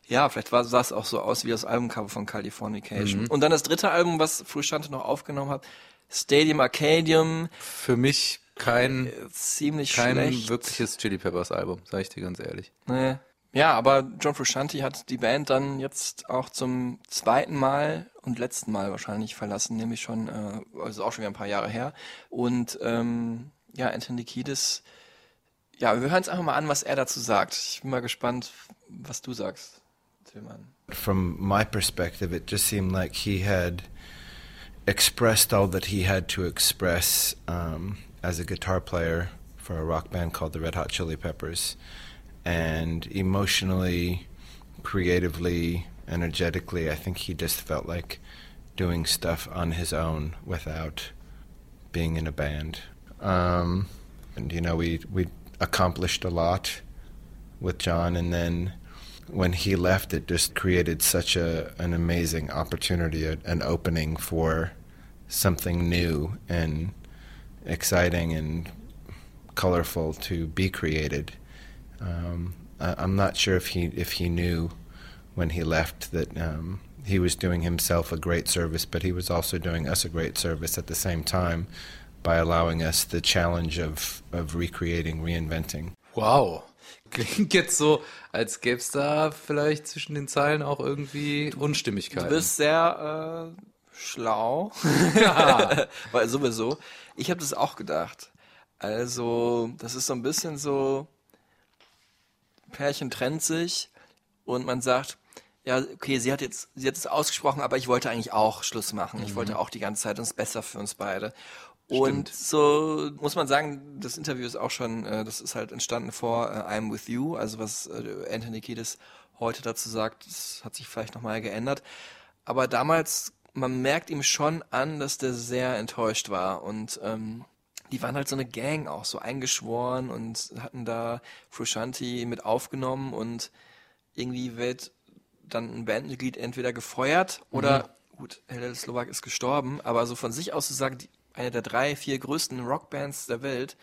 ja, vielleicht war, sah es auch so aus wie das Albumcover von Californication. Mhm. Und dann das dritte Album, was Frusciante noch aufgenommen hat, Stadium Arcadium, Für mich kein, ziemlich kein schlecht. wirkliches Chili Peppers Album, sag ich dir ganz ehrlich. Nee. Ja, aber John Frusciante hat die Band dann jetzt auch zum zweiten Mal und letzten Mal wahrscheinlich verlassen, nämlich schon, äh, also auch schon wieder ein paar Jahre her. Und ähm, ja, Anthony Kiedis, ja, wir hören uns einfach mal an, was er dazu sagt. Ich bin mal gespannt, was du sagst, Tillmann. From my perspective, it just seemed like he had expressed all that he had to express um, as a guitar player for a rock band called the Red Hot Chili Peppers, and emotionally creatively, energetically, I think he just felt like doing stuff on his own without being in a band. Um, and you know, we we accomplished a lot with John, and then when he left, it just created such a an amazing opportunity, an opening for something new and exciting and colorful to be created. Um, I, I'm not sure if he if he knew when he left that um, he was doing himself a great service, but he was also doing us a great service at the same time by allowing us the challenge of of recreating, reinventing. Wow. Klingt jetzt so, als gäbe es da vielleicht zwischen den Zeilen auch irgendwie Du Unstimmigkeiten. bist sehr äh, schlau. Ja. Weil sowieso. Ich habe das auch gedacht. Also, das ist so ein bisschen so, Pärchen trennt sich und man sagt, ja, okay, sie hat jetzt, sie hat es ausgesprochen, aber ich wollte eigentlich auch Schluss machen. Ich Mhm. wollte auch die ganze Zeit uns besser für uns beide. Und so muss man sagen, das Interview ist auch schon, äh, das ist halt entstanden vor äh, I'm With You, also was äh, Anthony Kiedis heute dazu sagt, das hat sich vielleicht nochmal geändert. Aber damals, man merkt ihm schon an, dass der sehr enttäuscht war und ähm, die waren halt so eine Gang auch, so eingeschworen und hatten da Frusciante mit aufgenommen und irgendwie wird dann ein Bandmitglied entweder gefeuert oder, gut, Helen Slovak ist gestorben, aber so von sich aus zu sagen, die, eine der drei, vier größten Rockbands der Welt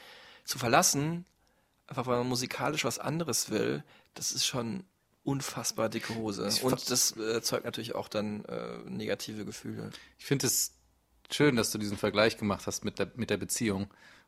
zu verlassen, einfach weil man musikalisch was anderes will, das ist schon unfassbar dicke Hose. Und das äh, zeugt natürlich auch dann äh, negative Gefühle. Ich finde es schön, dass du diesen Vergleich gemacht hast mit der, mit der Beziehung,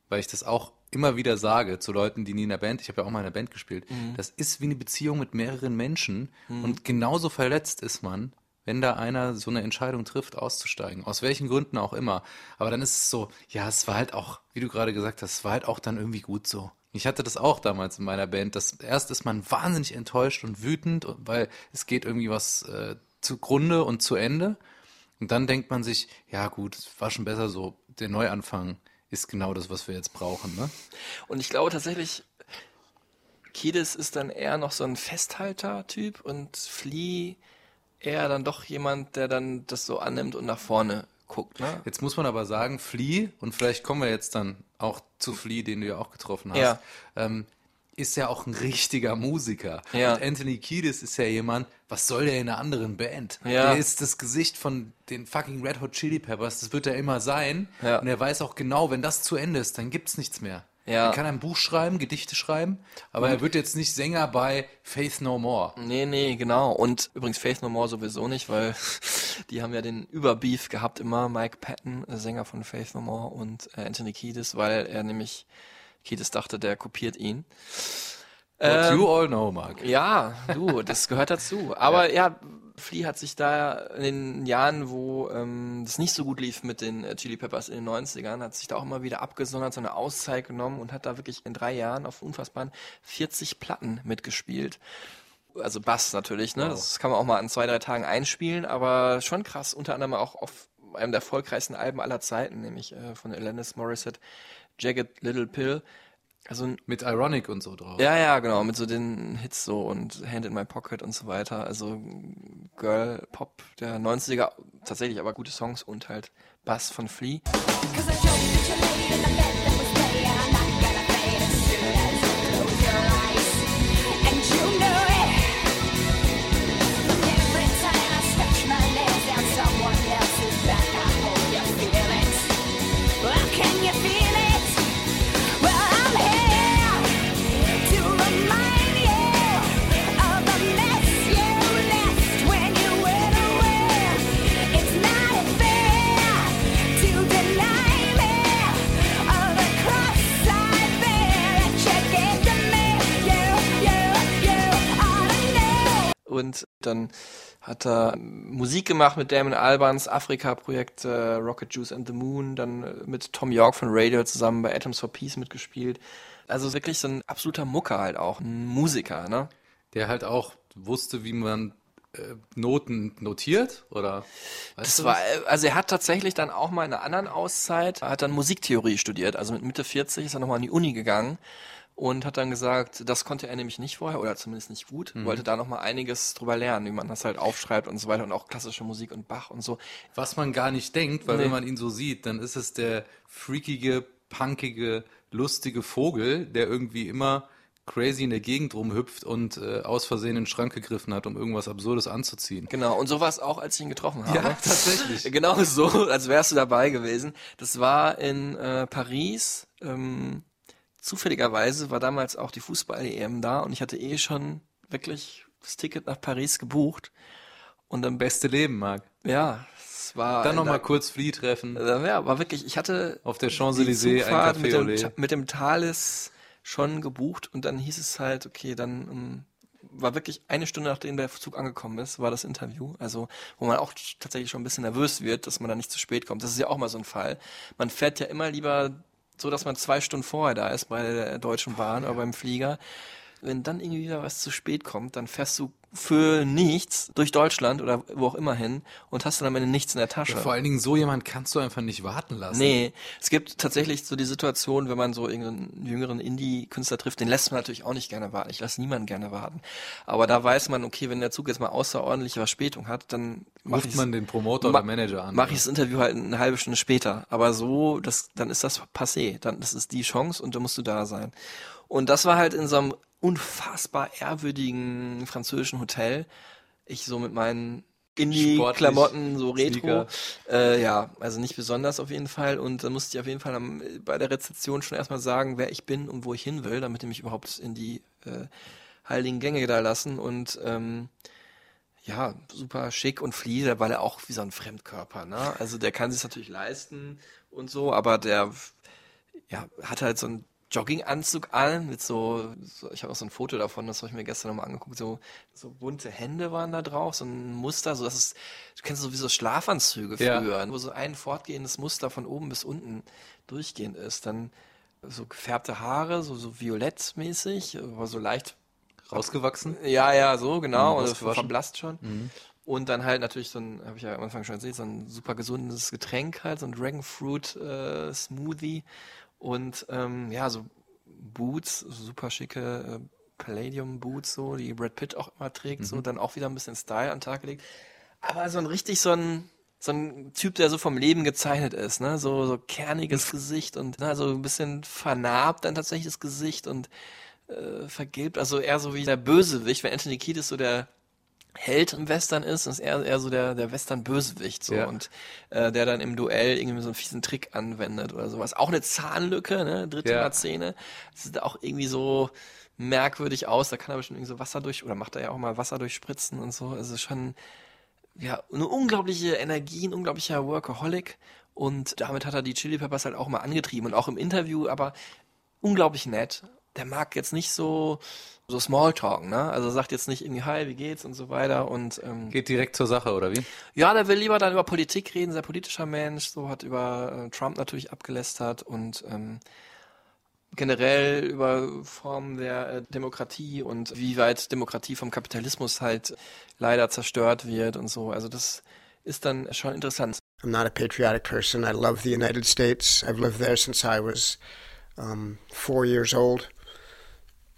weil ich das auch immer wieder sage zu Leuten, die nie in der Band, ich habe ja auch mal in der Band gespielt, Mhm. das ist wie eine Beziehung mit mehreren Menschen Mhm. und genauso verletzt ist man, wenn da einer so eine Entscheidung trifft, auszusteigen, aus welchen Gründen auch immer. Aber dann ist es so, ja, es war halt auch, wie du gerade gesagt hast, es war halt auch dann irgendwie gut so. Ich hatte das auch damals in meiner Band. Das erst ist man wahnsinnig enttäuscht und wütend, weil es geht irgendwie was äh, zugrunde und zu Ende. Und dann denkt man sich, ja gut, es war schon besser so. Der Neuanfang ist genau das, was wir jetzt brauchen. Ne? Und ich glaube tatsächlich, Kiedis ist dann eher noch so ein Festhalter-Typ und Flea eher dann doch jemand, der dann das so annimmt und nach vorne guckt. Ne? Jetzt muss man aber sagen, Flea, und vielleicht kommen wir jetzt dann auch zu Flea, den du ja auch getroffen hast, Ja. ähm, ist ja auch ein richtiger Musiker. Ja. Und Anthony Kiedis ist ja jemand, was soll der in einer anderen Band? Ja. Der ist das Gesicht von den fucking Red Hot Chili Peppers, das wird er immer sein. Ja. Und er weiß auch genau, wenn das zu Ende ist, dann gibt's nichts mehr. Ja. Er kann ein Buch schreiben, Gedichte schreiben, aber Und- er wird jetzt nicht Sänger bei Faith No More. Nee, nee, genau. Und übrigens Faith No More sowieso nicht, weil die haben ja den Überbeef gehabt immer, Mike Patton, Sänger von Faith No More und äh, Anthony Kiedis, weil er nämlich, Kiedis dachte, der kopiert ihn. What you all know, Mark. Ja, du, das gehört dazu. Aber ja, Flea hat sich da in den Jahren, wo ähm, das nicht so gut lief mit den äh, Chili Peppers in den 90ern, hat sich da auch immer wieder abgesondert, so eine Auszeit genommen und hat da wirklich in drei Jahren auf unfassbaren 40 Platten mitgespielt. Also Bass natürlich, ne? Wow. Das kann man auch mal an zwei, drei Tagen einspielen, aber schon krass, unter anderem auch auf einem der erfolgreichsten Alben aller Zeiten, nämlich äh, von Alanis Morissette, Jagged Little Pill. Also Mit Ironic und so drauf. ja, ja, genau, mit so den Hits so und Hand in My Pocket und so weiter. Also Girl Pop der 90er, tatsächlich aber gute Songs und halt Bass von Flea. Und dann hat er Musik gemacht mit Damon Albans Afrika-Projekt äh, Rocket Juice and the Moon, dann äh, mit Tom York von Radio zusammen bei Atoms for Peace mitgespielt. Also wirklich so ein absoluter Mucker halt auch, ein Musiker, ne? Der halt auch wusste, wie man äh, Noten notiert, oder? Das war, was? also er hat tatsächlich dann auch mal in einer anderen Auszeit, er hat dann Musiktheorie studiert, also mit Mitte 40 ist er nochmal an die Uni gegangen und hat dann gesagt, das konnte er nämlich nicht vorher oder zumindest nicht gut, Mhm. wollte da noch mal einiges drüber lernen, wie man das halt aufschreibt und so weiter und auch klassische Musik und Bach und so. Was man gar nicht denkt, weil Nee. wenn man ihn so sieht, dann ist es der freakige, punkige, lustige Vogel, der irgendwie immer crazy in der Gegend rumhüpft und äh, aus Versehen in den Schrank gegriffen hat, um irgendwas Absurdes anzuziehen. Genau, und so war es auch, als ich ihn getroffen habe. Ja, tatsächlich. Genau so, als wärst du dabei gewesen. Das war in äh, Paris. Ähm, zufälligerweise war damals auch die Fußball-EM da und ich hatte eh schon wirklich das Ticket nach Paris gebucht. Und dann Beste Leben, Marc. Ja, es war. Dann nochmal kurz Flea treffen. Ja, war wirklich, ich hatte Auf der Champs-Élysées ein Café mit dem, mit dem Thales schon gebucht und dann hieß es halt, okay, dann ähm, war wirklich eine Stunde nachdem der Zug angekommen ist, war das Interview. Also, wo man auch tatsächlich schon ein bisschen nervös wird, dass man da nicht zu spät kommt. Das ist ja auch mal so ein Fall. Man fährt ja immer lieber so, dass man zwei Stunden vorher da ist bei der Deutschen Bahn oder beim Flieger. Wenn dann irgendwie wieder was zu spät kommt, dann fährst du für nichts durch Deutschland oder wo auch immer hin und hast dann am Ende nichts in der Tasche. Ja, vor allen Dingen so jemand kannst du einfach nicht warten lassen. Nee, es gibt tatsächlich so die Situation, wenn man so irgendeinen jüngeren Indie-Künstler trifft, den lässt man natürlich auch nicht gerne warten. Ich lasse niemanden gerne warten. Aber da weiß man, okay, wenn der Zug jetzt mal außerordentliche Verspätung hat, dann Ruft ich man den Promoter oder Manager an. Mache ich das Interview halt eine halbe Stunde später. Aber so, das, dann ist das passé. Dann, das ist die Chance und dann musst du da sein. Und das war halt in so einem unfassbar ehrwürdigen französischen Hotel. Ich so mit meinen Indie-Klamotten, so Retro. Äh, ja, also nicht besonders auf jeden Fall. Und dann musste ich auf jeden Fall am, bei der Rezeption schon erstmal sagen, wer ich bin und wo ich hin will, damit die mich überhaupt in die äh, heiligen Gänge da lassen. Und ähm, ja, super schick und Flea, der war ja auch wie so ein Fremdkörper, ne? Also der kann sich natürlich leisten und so, aber der ja, hat halt so einen Jogginganzug an mit so, so ich habe auch so ein Foto davon, das habe ich mir gestern nochmal angeguckt, so, so bunte Hände waren da drauf, so ein Muster, so dass es, du kennst so wie so Schlafanzüge Ja. früher, wo so ein fortgehendes Muster von oben bis unten durchgehend ist, dann so gefärbte Haare, so, so violettmäßig, aber so leicht Rausgewachsen? ja, ja, so, genau. Mhm, Also ausgewaschen. verblasst schon. Und dann halt natürlich so ein, habe ich ja am Anfang schon erzählt, so ein super gesundes Getränk halt, so ein Dragon Fruit äh, Smoothie. Und ähm, ja, so Boots, super schicke äh, Palladium Boots, so, die Brad Pitt auch immer trägt, so, dann auch wieder ein bisschen Style an den Tag gelegt. Aber so ein richtig so ein so ein Typ, der so vom Leben gezeichnet ist, ne? So, so kerniges Gesicht und na, so ein bisschen vernarbt dann tatsächlich das Gesicht und äh, vergilbt, also eher so wie der Bösewicht, wenn Anthony Kiedis so der Held im Western ist, ist er eher so der, der Western-Bösewicht so Ja. und äh, der dann im Duell irgendwie so einen fiesen Trick anwendet oder sowas. Auch eine Zahnlücke, ne, dritte Ja. Zähne. Das sieht auch irgendwie so merkwürdig aus. Da kann er bestimmt irgendwie so Wasser durch, oder macht er ja auch mal Wasser durchspritzen und so. Also schon, ja, eine unglaubliche Energie, ein unglaublicher Workaholic. Und damit hat er die Chili Peppers halt auch mal angetrieben und auch im Interview, aber unglaublich nett. Der mag jetzt nicht so, so Smalltalk, ne? Also sagt jetzt nicht irgendwie, hi, wie geht's und so weiter und, ähm, Geht direkt zur Sache, oder wie? ja, der will lieber dann über Politik reden, sehr politischer Mensch, so hat über äh, Trump natürlich abgelästert und ähm, generell über Formen der äh, Demokratie und wie weit Demokratie vom Kapitalismus halt leider zerstört wird und so. Also das ist dann schon interessant. I'm not a patriotic person. I love the United States. I've lived there since I was um, four years old,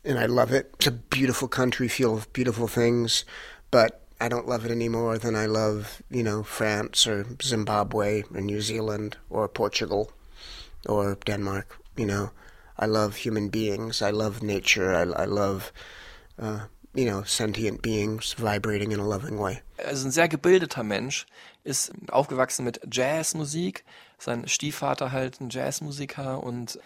and I love it. It's a beautiful country, full of beautiful things, but I don't love it any more than I love, you know, France or Zimbabwe or New Zealand or Portugal or Denmark. You know, I love human beings. I love nature. I, I love, uh, you know, sentient beings vibrating in a loving way. also ein sehr gebildeter Mensch, ist aufgewachsen mit Jazzmusik. Sein Stiefvater halt ein Jazzmusiker und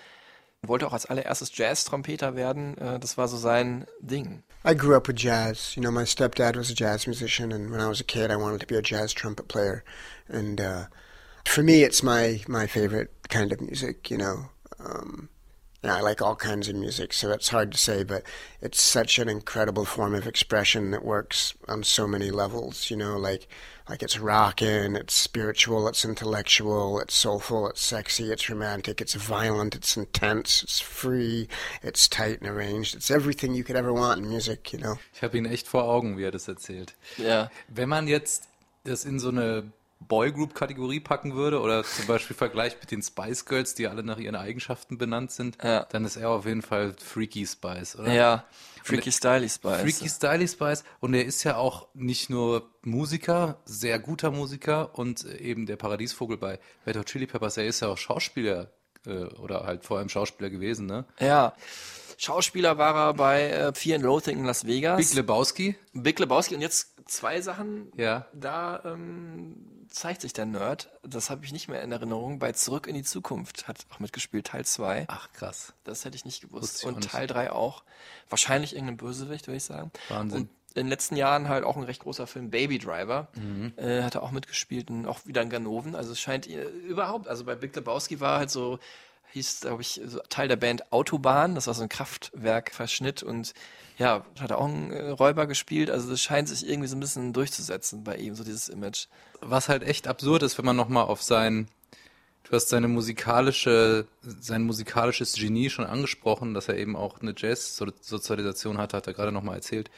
wollte auch als allererstes Jazz-Trompeter werden. Äh, Das war so sein Ding. I grew up with jazz. You know, my stepdad was a jazz musician, and when I was a kid, I wanted to be a jazz trumpet player. And uh, for me, it's my my favorite kind of music. You know, um, yeah, I like all kinds of music, so it's hard to say, but it's such an incredible form of expression that works on so many levels. You know, like like it's rockin', it's spiritual, it's intellectual, it's soulful, it's sexy, it's romantic, it's violent, it's intense, it's free, it's tight and arranged. It's everything you could ever want in music. You know. Ich habe ihn echt vor Augen, wie er das erzählt. Ja. Wenn man jetzt das in so eine Boygroup-Kategorie packen würde oder zum Beispiel vergleicht mit den Spice Girls, die alle nach ihren Eigenschaften benannt sind, Ja. dann ist er auf jeden Fall Freaky Spice, oder? Ja, Freaky Styly Spice. Freaky Styly Spice und er ist ja auch nicht nur Musiker, sehr guter Musiker und eben der Paradiesvogel bei Red Hot Chili Peppers, er ist ja auch Schauspieler äh, oder halt vor allem Schauspieler gewesen, ne? Ja. Schauspieler war er bei äh, Fear and Loathing in Las Vegas. Big Lebowski, Big Lebowski und jetzt zwei Sachen. Ja. Da ähm, zeigt sich der Nerd. Das habe ich nicht mehr in Erinnerung. Bei Zurück in die Zukunft hat auch mitgespielt, Teil 2. ach krass. Das hätte ich nicht gewusst. Ich Und nicht. Teil 3 auch. Wahrscheinlich irgendein Bösewicht, würde ich sagen. Wahnsinn. Und in den letzten Jahren halt auch ein recht großer Film, Baby Driver. Mhm. Äh, hat er auch mitgespielt und auch wieder in Ganoven. Also es scheint ihr überhaupt, also bei Big Lebowski war halt so, hieß, glaube ich, so Teil der Band Autobahn. Das war so ein Kraftwerkverschnitt und ja, hat er auch einen äh, Räuber gespielt. Also das scheint sich irgendwie so ein bisschen durchzusetzen bei ihm, so dieses Image. Was halt echt absurd ist, wenn man nochmal auf sein, du hast seine musikalische, sein musikalisches Genie schon angesprochen, dass er eben auch eine Jazz-Sozialisation hatte, hat er gerade nochmal erzählt.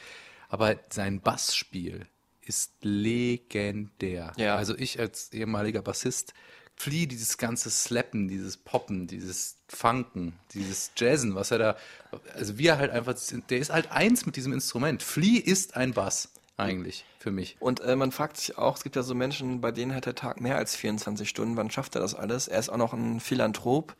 Aber sein Bassspiel ist legendär. Ja. Also ich als ehemaliger Bassist fliehe dieses ganze Slappen, dieses Poppen, dieses Funken, dieses Jazzen, was er da, also wie er halt einfach, der ist halt eins mit diesem Instrument. Flea ist ein Bass, eigentlich, für mich. Und äh, man fragt sich auch, es gibt ja so Menschen, bei denen hat der Tag mehr als 24 Stunden. Wann schafft er das alles? Er ist auch noch ein Philanthrop.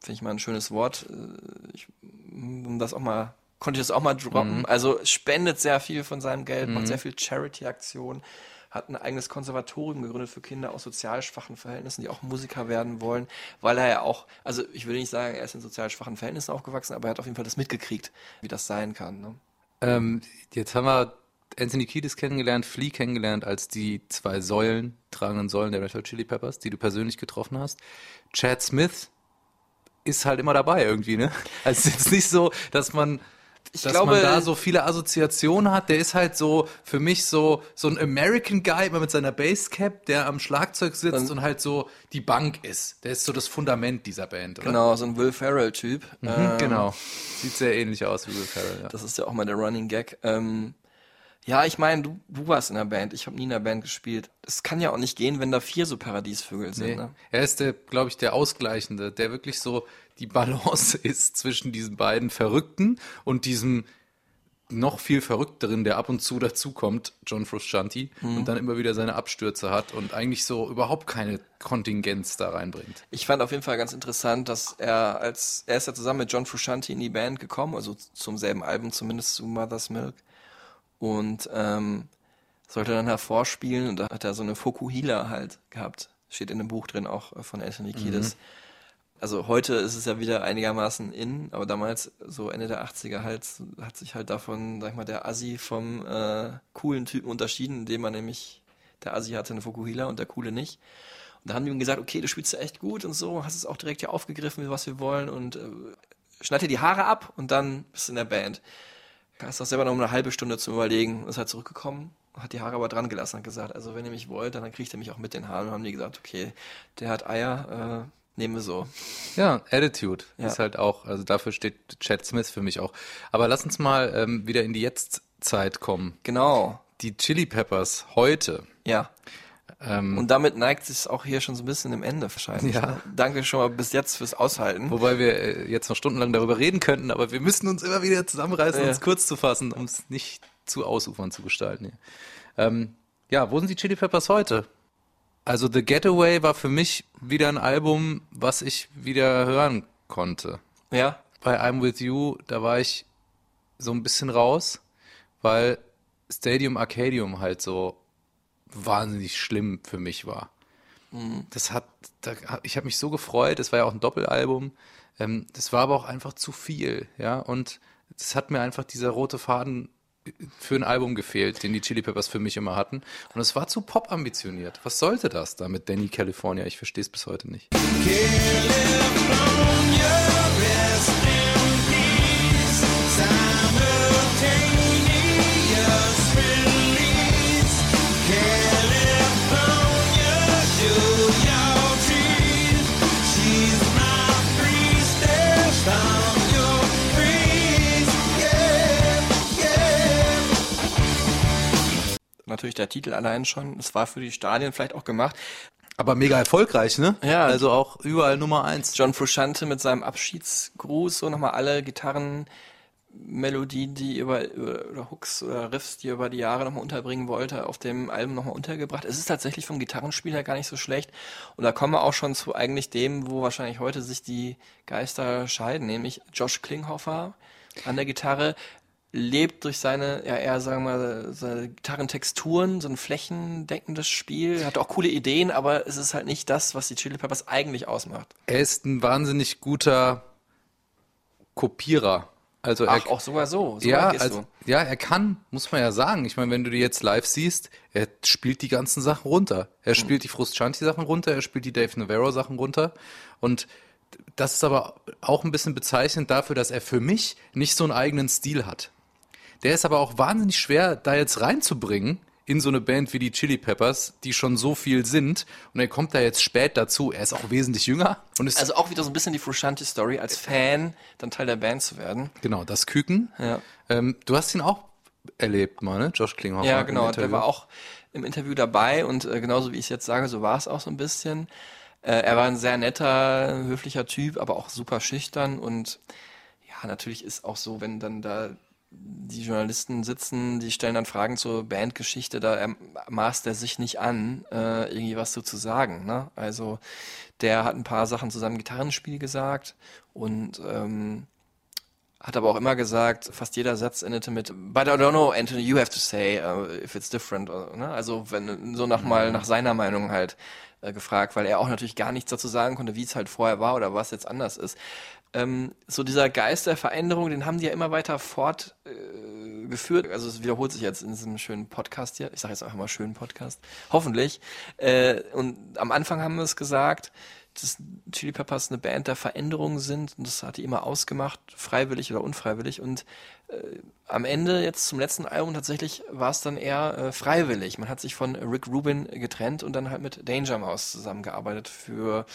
Finde ich mal ein schönes Wort. Äh, Ich, um das auch mal, konnte ich das auch mal droppen. Also spendet sehr viel von seinem Geld, macht sehr viel Charity-Aktionen, hat ein eigenes Konservatorium gegründet für Kinder aus sozial schwachen Verhältnissen, die auch Musiker werden wollen, weil er ja auch, also ich würde nicht sagen, er ist in sozial schwachen Verhältnissen aufgewachsen, aber er hat auf jeden Fall das mitgekriegt, wie das sein kann. Ne? Ähm, jetzt haben wir Anthony Kiedis kennengelernt, Flea kennengelernt als die zwei Säulen, tragenden Säulen der Red Hot Chili Peppers, die du persönlich getroffen hast. Chad Smith ist halt immer dabei irgendwie, ne? Also es ist nicht so, dass man Ich dass glaube- man da so viele Assoziationen hat. Der ist halt so für mich so so ein American Guy immer mit seiner Basscap, der am Schlagzeug sitzt und, halt so die Bank ist. Der ist so das Fundament dieser Band, oder? Genau, so ein Will Ferrell-Typ. Mhm, Ähm, genau. Sieht sehr ähnlich aus wie Will Ferrell, ja. Das ist ja auch mal der Running Gag. Ähm, ja, ich meine, du, du warst in der Band. Ich habe nie in der Band gespielt. Es kann ja auch nicht gehen, wenn da vier so Paradiesvögel sind. Nee. Ne? Er ist der, glaube ich, der Ausgleichende, der wirklich so die Balance ist zwischen diesen beiden Verrückten und diesem noch viel verrückteren, der ab und zu dazukommt, John Frusciante, Mhm. und dann immer wieder seine Abstürze hat und eigentlich so überhaupt keine Kontingenz da reinbringt. Ich fand auf jeden Fall ganz interessant, dass er als er ist ja zusammen mit John Frusciante in die Band gekommen, also zum selben Album zumindest zu Mother's Milk und ähm, sollte dann hervorspielen und da hat er so eine Fokuhila halt gehabt. Steht in dem Buch drin auch äh, von Anthony Kiedis. Also heute ist es ja wieder einigermaßen in, aber damals, so Ende der 80er halt, hat sich halt davon, sag ich mal, der Assi vom äh, coolen Typen unterschieden, indem man nämlich, der Assi hatte eine Fukuhila und der coole nicht. Und da haben die ihm gesagt, okay, du spielst ja echt gut und so, hast es auch direkt hier aufgegriffen, was wir wollen und äh, schneid dir die Haare ab und dann bist du in der Band. Ist auch selber noch eine halbe Stunde zum Überlegen, ist halt zurückgekommen, hat die Haare aber dran gelassen und hat gesagt, also wenn ihr mich wollt, dann kriegt ihr mich auch mit den Haaren. Und haben die gesagt, okay, der hat Eier, äh, nehmen wir so. Ja, Attitude Ja. ist halt auch, also dafür steht Chad Smith für mich auch. Aber lass uns mal ähm, wieder in die Jetztzeit kommen. Genau, Die Chili Peppers heute. ja. Ähm, Und damit neigt es auch hier schon so ein bisschen im Ende wahrscheinlich. Ja. Ne? Danke schon mal bis jetzt fürs Aushalten. Wobei wir äh, jetzt noch stundenlang darüber reden könnten, aber wir müssen uns immer wieder zusammenreißen, Ja. uns kurz zu fassen, um es nicht zu ausufern zu gestalten. Hier. Ähm, ja, wo sind die Chili Peppers heute? Also The Getaway war für mich wieder ein Album, was ich wieder hören konnte. Ja, Bei I'm With You, da war ich so ein bisschen raus, weil Stadium Arcadium halt so wahnsinnig schlimm für mich war. Das hat, da, ich habe mich so gefreut, es war ja auch ein Doppelalbum. Ähm, das war aber auch einfach zu viel, ja. Und es hat mir einfach dieser rote Faden für ein Album gefehlt, den die Chili Peppers für mich immer hatten. Und es war zu pop ambitioniert. Was sollte das da mit Danny California? Ich verstehe es bis heute nicht. natürlich natürlich der Titel allein schon. Es war für die Stadien vielleicht auch gemacht. Aber mega erfolgreich, ne? Ja. Also auch überall Nummer eins. John Frusciante mit seinem Abschiedsgruß, so nochmal alle Gitarrenmelodien, die über, oder Hooks oder Riffs, die er über die Jahre nochmal unterbringen wollte, auf dem Album nochmal untergebracht. Es ist tatsächlich vom Gitarrenspiel her gar nicht so schlecht. Und da kommen wir auch schon zu eigentlich dem, wo wahrscheinlich heute sich die Geister scheiden, nämlich Josh Klinghoffer an der Gitarre lebt durch seine, ja eher sagen wir mal, seine Gitarrentexturen, so ein flächendeckendes Spiel, hat auch coole Ideen, aber es ist halt nicht das, was die Chili Peppers eigentlich ausmacht. Er ist ein wahnsinnig guter Kopierer. Also er, Ach, auch sogar so. so ja, also, du. ja, er kann, muss man ja sagen. Ich meine, wenn du die jetzt live siehst, er spielt die ganzen Sachen runter. Er Hm. spielt die Frusciante-Sachen runter, er spielt die Dave Navarro-Sachen runter. Und das ist aber auch ein bisschen bezeichnend dafür, dass er für mich nicht so einen eigenen Stil hat. Der ist aber auch wahnsinnig schwer, da jetzt reinzubringen in so eine Band wie die Chili Peppers, die schon so viel sind. Und er kommt da jetzt spät dazu. Er ist auch wesentlich jünger Also auch wieder so ein bisschen die Frusciante-Story, als Fan dann Teil der Band zu werden. genau das Küken. Ja. Ähm, du hast ihn auch erlebt mal, ne? Josh Klinghoffer. Ja, genau. Der war auch im Interview dabei und äh, genauso wie ich es jetzt sage, so war es auch so ein bisschen. Äh, er war ein sehr netter, höflicher Typ, aber auch super schüchtern und ja, natürlich ist auch so, wenn dann da die Journalisten sitzen, die stellen dann Fragen zur Bandgeschichte, da er, maßt er sich nicht an, äh, irgendwie was so zu sagen. Ne? Also der hat ein paar Sachen zu seinem Gitarrenspiel gesagt und ähm, hat aber auch immer gesagt, fast jeder Satz endete mit But I don't know, Anthony, you have to say uh, if it's different. Ne? Also wenn so nach mal nach seiner Meinung halt äh, gefragt, weil er auch natürlich gar nichts dazu sagen konnte, wie es halt vorher war oder was jetzt anders ist. Ähm, so dieser Geist der Veränderung, den haben die ja immer weiter fortgeführt. Äh, also es wiederholt sich jetzt in diesem schönen Podcast hier. Ich sage jetzt einfach mal schönen Podcast. Hoffentlich. Äh, und am Anfang haben wir es gesagt, dass Chili Peppers eine Band der Veränderung sind und das hat die immer ausgemacht, freiwillig oder unfreiwillig und äh, am Ende jetzt zum letzten Album tatsächlich war es dann eher äh, freiwillig. Man hat sich von Rick Rubin getrennt und dann halt mit Danger Mouse zusammengearbeitet für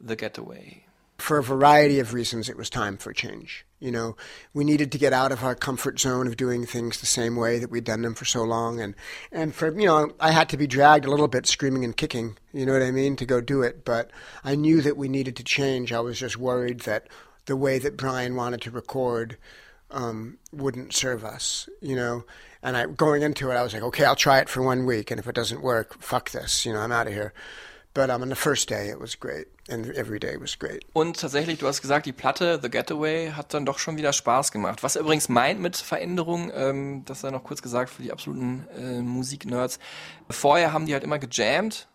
The Getaway. For a variety of reasons, it was time for change. You know, we needed to get out of our comfort zone of doing things the same way that we'd done them for so long, and and for you know, I had to be dragged a little bit, screaming and kicking. You know what I mean, to go do it. But I knew that we needed to change. I was just worried that the way that Brian wanted to record um, wouldn't serve us. You know. And I, going into it, I was like, okay, I'll try it for one week, and if it doesn't work, fuck this. You know, I'm out of here. But um, on the first day, it was great, and every day was great. Und tatsächlich, du hast gesagt, die Platte The Getaway hat dann doch schon wieder Spaß gemacht. Was er übrigens meint mit Veränderung, ähm, das sei noch kurz gesagt für die absoluten äh, Musiknerds. Vorher haben die halt immer gejammt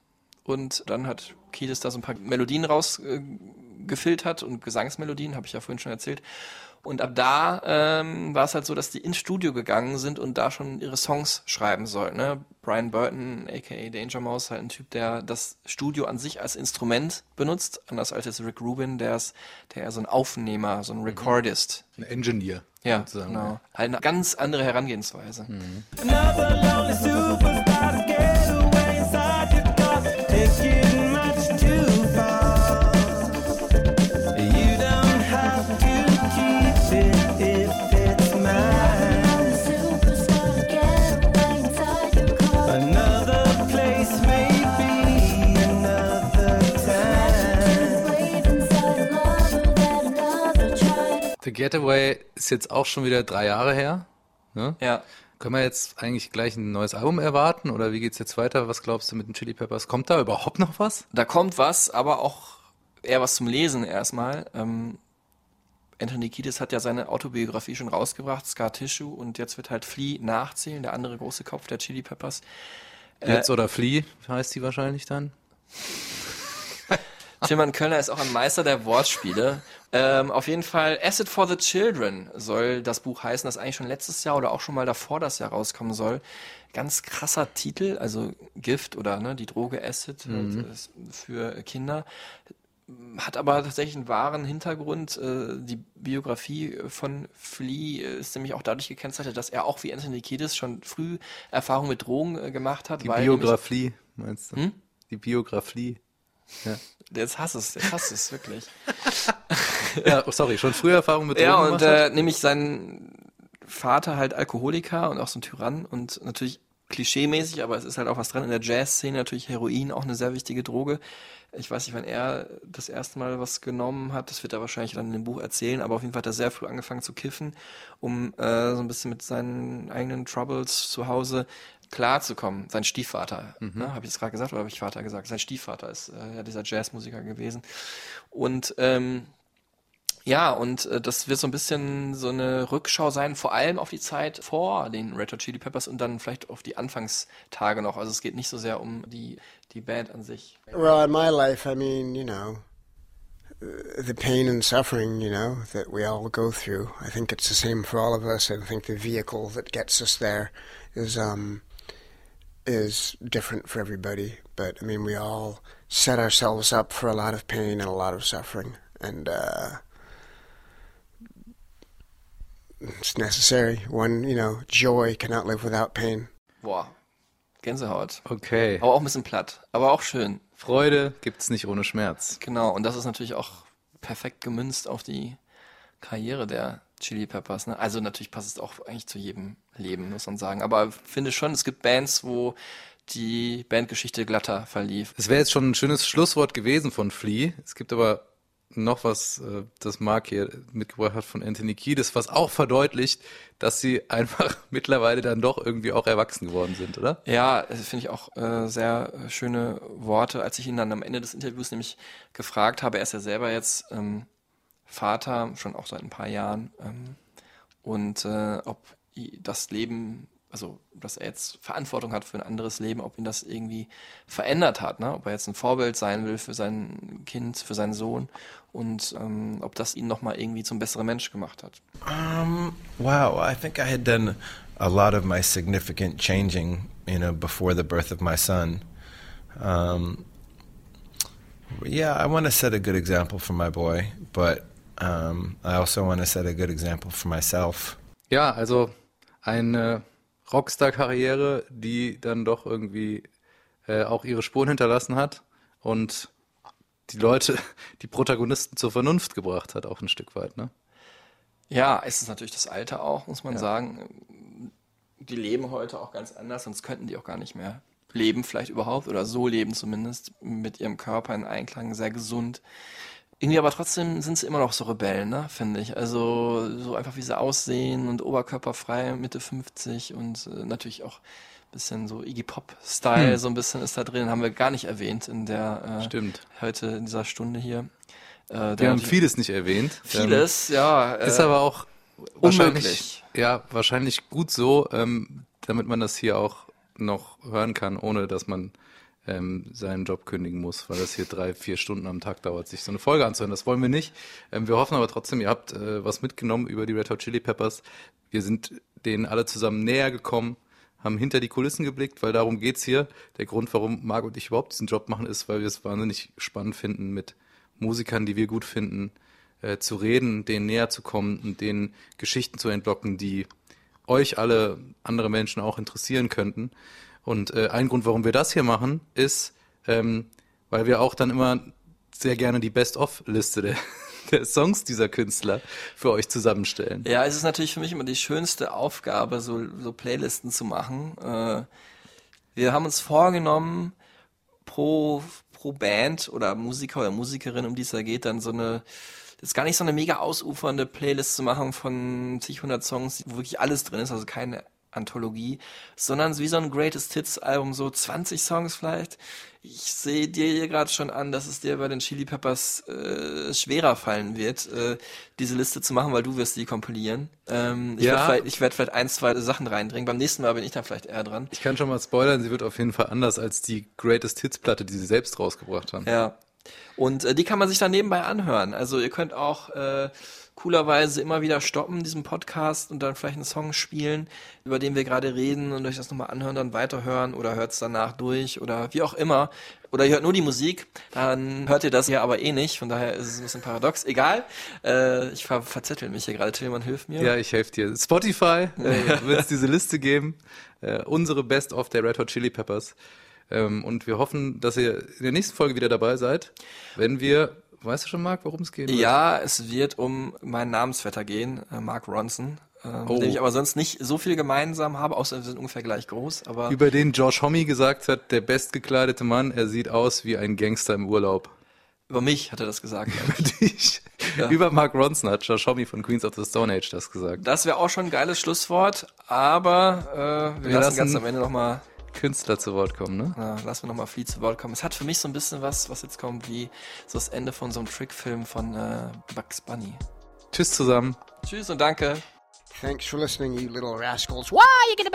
und dann hat Kiedis da so ein paar Melodien rausgefiltert und Gesangsmelodien, habe ich ja vorhin schon erzählt. Und ab da ähm, war es halt so, dass die ins Studio gegangen sind und da schon ihre Songs schreiben sollten. Ne? Brian Burton, aka Danger Mouse, halt ein Typ, der das Studio an sich als Instrument benutzt, anders als jetzt Rick Rubin, der ist, der eher so ein Aufnehmer, so ein Recordist. Ein Engineer. Ja, sozusagen. genau. Halt eine ganz andere Herangehensweise. The Getaway ist jetzt auch schon wieder drei Jahre her. Ne? Ja. Können wir jetzt eigentlich gleich ein neues Album erwarten oder wie geht's jetzt weiter? Was glaubst du mit den Chili Peppers? Kommt da überhaupt noch was? Da kommt was, aber auch eher was zum Lesen erstmal. Ähm, Anthony Kiedis hat ja seine Autobiografie schon rausgebracht, Scar Tissue, und jetzt wird halt Flea nachzählen, der andere große Kopf der Chili Peppers. Jetzt oder Flea heißt die wahrscheinlich dann. Tilman Kölner ist auch ein Meister der Wortspiele. Ähm, auf jeden Fall Acid for the Children soll das Buch heißen, das eigentlich schon letztes Jahr oder auch schon mal davor das Jahr rauskommen soll. Ganz krasser Titel, also Gift oder ne, die Droge Acid halt, ist für Kinder. Hat aber tatsächlich einen wahren Hintergrund. Äh, Die Biografie von Flea ist nämlich auch dadurch gekennzeichnet, dass er auch wie Anthony Kiedis schon früh Erfahrung mit Drogen äh, gemacht hat. Die Biografie, meinst du? Hm? Die Biografie. Jetzt hasse es, jetzt hasse es wirklich. Ja, oh, sorry, schon früher Erfahrung mit Drogen Ja, und äh, nämlich sein Vater halt Alkoholiker und auch so ein Tyrann und natürlich klischeemäßig, aber es ist halt auch was dran. In der Jazz-Szene natürlich Heroin auch eine sehr wichtige Droge. Ich weiß nicht, wann er das erste Mal was genommen hat. Das wird er wahrscheinlich dann in dem Buch erzählen. Aber auf jeden Fall hat er sehr früh angefangen zu kiffen, um äh, so ein bisschen mit seinen eigenen Troubles zu Hause klarzukommen. Sein Stiefvater, ne, habe ich es gerade gesagt oder habe ich Vater gesagt? Sein Stiefvater ist äh, ja dieser Jazzmusiker gewesen. Und ähm, ja, und äh, das wird so ein bisschen so eine Rückschau sein, vor allem auf die Zeit vor den Red Hot Chili Peppers und dann vielleicht auf die Anfangstage noch. Also es geht nicht so sehr um die, die Band an sich. Well, in my life, I mean, you know, uh, the pain and suffering, you know, that we all go through. I think it's the same for all of us. I think the vehicle that gets us there is um is different for everybody. But I mean, we all set ourselves up for a lot of pain and a lot of suffering, and uh, it's necessary. One, you know, joy cannot live without pain. Boah, Gänsehaut. Okay. Aber auch ein bisschen platt, aber auch schön. Freude gibt's nicht ohne Schmerz. Genau, und das ist natürlich auch perfekt gemünzt auf die Karriere der Chili Peppers. Ne? Also natürlich passt es auch eigentlich zu jedem Leben, muss man sagen. Aber finde schon, es gibt Bands, wo die Bandgeschichte glatter verlief. Es wäre jetzt schon ein schönes Schlusswort gewesen von Flea. Es gibt aber noch was, äh, das Mark hier mitgebracht hat von Anthony Kiedis, was auch verdeutlicht, dass sie einfach mittlerweile dann doch irgendwie auch erwachsen geworden sind, oder? Ja, finde ich auch äh, sehr schöne Worte. Als ich ihn dann am Ende des Interviews nämlich gefragt habe, er ist ja selber jetzt ähm, Vater, schon auch seit ein paar Jahren, ähm, und äh, ob das Leben, also dass er jetzt Verantwortung hat für ein anderes Leben, ob ihn das irgendwie verändert hat, ne? ob er jetzt ein Vorbild sein will für sein Kind, für seinen Sohn und ähm, ob das ihn nochmal irgendwie zum besseren Mensch gemacht hat. Um, wow, I think I had done a lot of my significant changing, you know, before the birth of my son. Um, yeah, I want to set a good example for my boy, but um, I also want to set a good example for myself. Ja, also eine Rockstar-Karriere, die dann doch irgendwie äh, auch ihre Spuren hinterlassen hat und die Leute, die Protagonisten zur Vernunft gebracht hat, auch ein Stück weit, ne? Ja, es ist natürlich das Alter auch, muss man sagen. Die leben heute auch ganz anders, sonst könnten die auch gar nicht mehr leben, vielleicht überhaupt, oder so leben zumindest, mit ihrem Körper in Einklang, sehr gesund. Irgendwie aber trotzdem sind sie immer noch so Rebellen, ne, finde ich. Also so einfach wie sie aussehen und oberkörperfrei, Mitte 50 und äh, natürlich auch ein bisschen so Iggy Pop-Style, Hm. so ein bisschen ist da drin, haben wir gar nicht erwähnt in der, äh, Stimmt. heute in dieser Stunde hier. Äh, Wir haben vieles nicht erwähnt. Vieles, ja. Ähm, Ist äh, aber auch wahrscheinlich, unmöglich. ja, wahrscheinlich gut so, ähm, damit man das hier auch noch hören kann, ohne dass man ähm, seinen Job kündigen muss, weil das hier drei, vier Stunden am Tag dauert, sich so eine Folge anzuhören. Das wollen wir nicht. Ähm, wir hoffen aber trotzdem, ihr habt äh, was mitgenommen über die Red Hot Chili Peppers. Wir sind denen alle zusammen näher gekommen, haben hinter die Kulissen geblickt, weil darum geht's hier. Der Grund, warum Marc und ich überhaupt diesen Job machen, ist, weil wir es wahnsinnig spannend finden, mit Musikern, die wir gut finden, äh, zu reden, denen näher zu kommen und denen Geschichten zu entlocken, die euch alle andere Menschen auch interessieren könnten. Und äh, ein Grund, warum wir das hier machen, ist, ähm, weil wir auch dann immer sehr gerne die Best-of-Liste der, der Songs dieser Künstler für euch zusammenstellen. Ja, es ist natürlich für mich immer die schönste Aufgabe, so, so Playlisten zu machen. Äh, wir haben uns vorgenommen, pro, pro Band oder Musiker oder Musikerin, um die es da geht, dann so eine, das ist gar nicht so eine mega ausufernde Playlist zu machen von zig hundert Songs, wo wirklich alles drin ist, also keine Anthologie, sondern wie so ein Greatest Hits Album, so 20 Songs vielleicht. Ich sehe dir hier gerade schon an, dass es dir bei den Chili Peppers äh, schwerer fallen wird, äh, diese Liste zu machen, weil du wirst die kompilieren. Ähm, ich Ja. werde vielleicht, ich werd vielleicht ein, zwei Sachen reindringen. Beim nächsten Mal bin ich dann vielleicht eher dran. Ich kann schon mal spoilern, sie wird auf jeden Fall anders als die Greatest Hits Platte, die sie selbst rausgebracht haben. Ja. Und äh, die kann man sich dann nebenbei anhören. Also ihr könnt auch äh, coolerweise immer wieder stoppen, diesen Podcast und dann vielleicht einen Song spielen, über den wir gerade reden und euch das nochmal anhören, dann weiterhören oder hört es danach durch oder wie auch immer. Oder ihr hört nur die Musik, dann hört ihr das ja aber eh nicht, von daher ist es ein bisschen paradox. Egal, äh, ich ver verzettel mich hier gerade, Tillmann, hilf mir. Ja, ich helfe dir. Spotify äh, wird es diese Liste geben. Äh, unsere Best of der Red Hot Chili Peppers. Ähm, und wir hoffen, dass ihr in der nächsten Folge wieder dabei seid, wenn wir, weißt du schon, Marc, worum es geht? Ja, es wird um meinen Namensvetter gehen, äh, Mark Ronson. äh, Oh. mit dem ich aber sonst nicht so viel gemeinsam habe, außer wir sind ungefähr gleich groß. Aber Über den Josh Homme gesagt hat, der bestgekleidete Mann, er sieht aus wie ein Gangster im Urlaub. über mich hat er das gesagt. Ich, Über Mark Ronson hat Josh Homme von Queens of the Stone Age das gesagt. Das wäre auch schon ein geiles Schlusswort, aber äh, wir, Wir lassen lassen- ganz am Ende nochmal Künstler zu Wort kommen, ne? Ja, lassen wir nochmal Flea zu Wort kommen. Es hat für mich so ein bisschen was, was jetzt kommt, wie so das Ende von so einem Trickfilm von äh, Bugs Bunny. Tschüss zusammen. Tschüss und danke. Thanks for listening, you little rascals. Why you gonna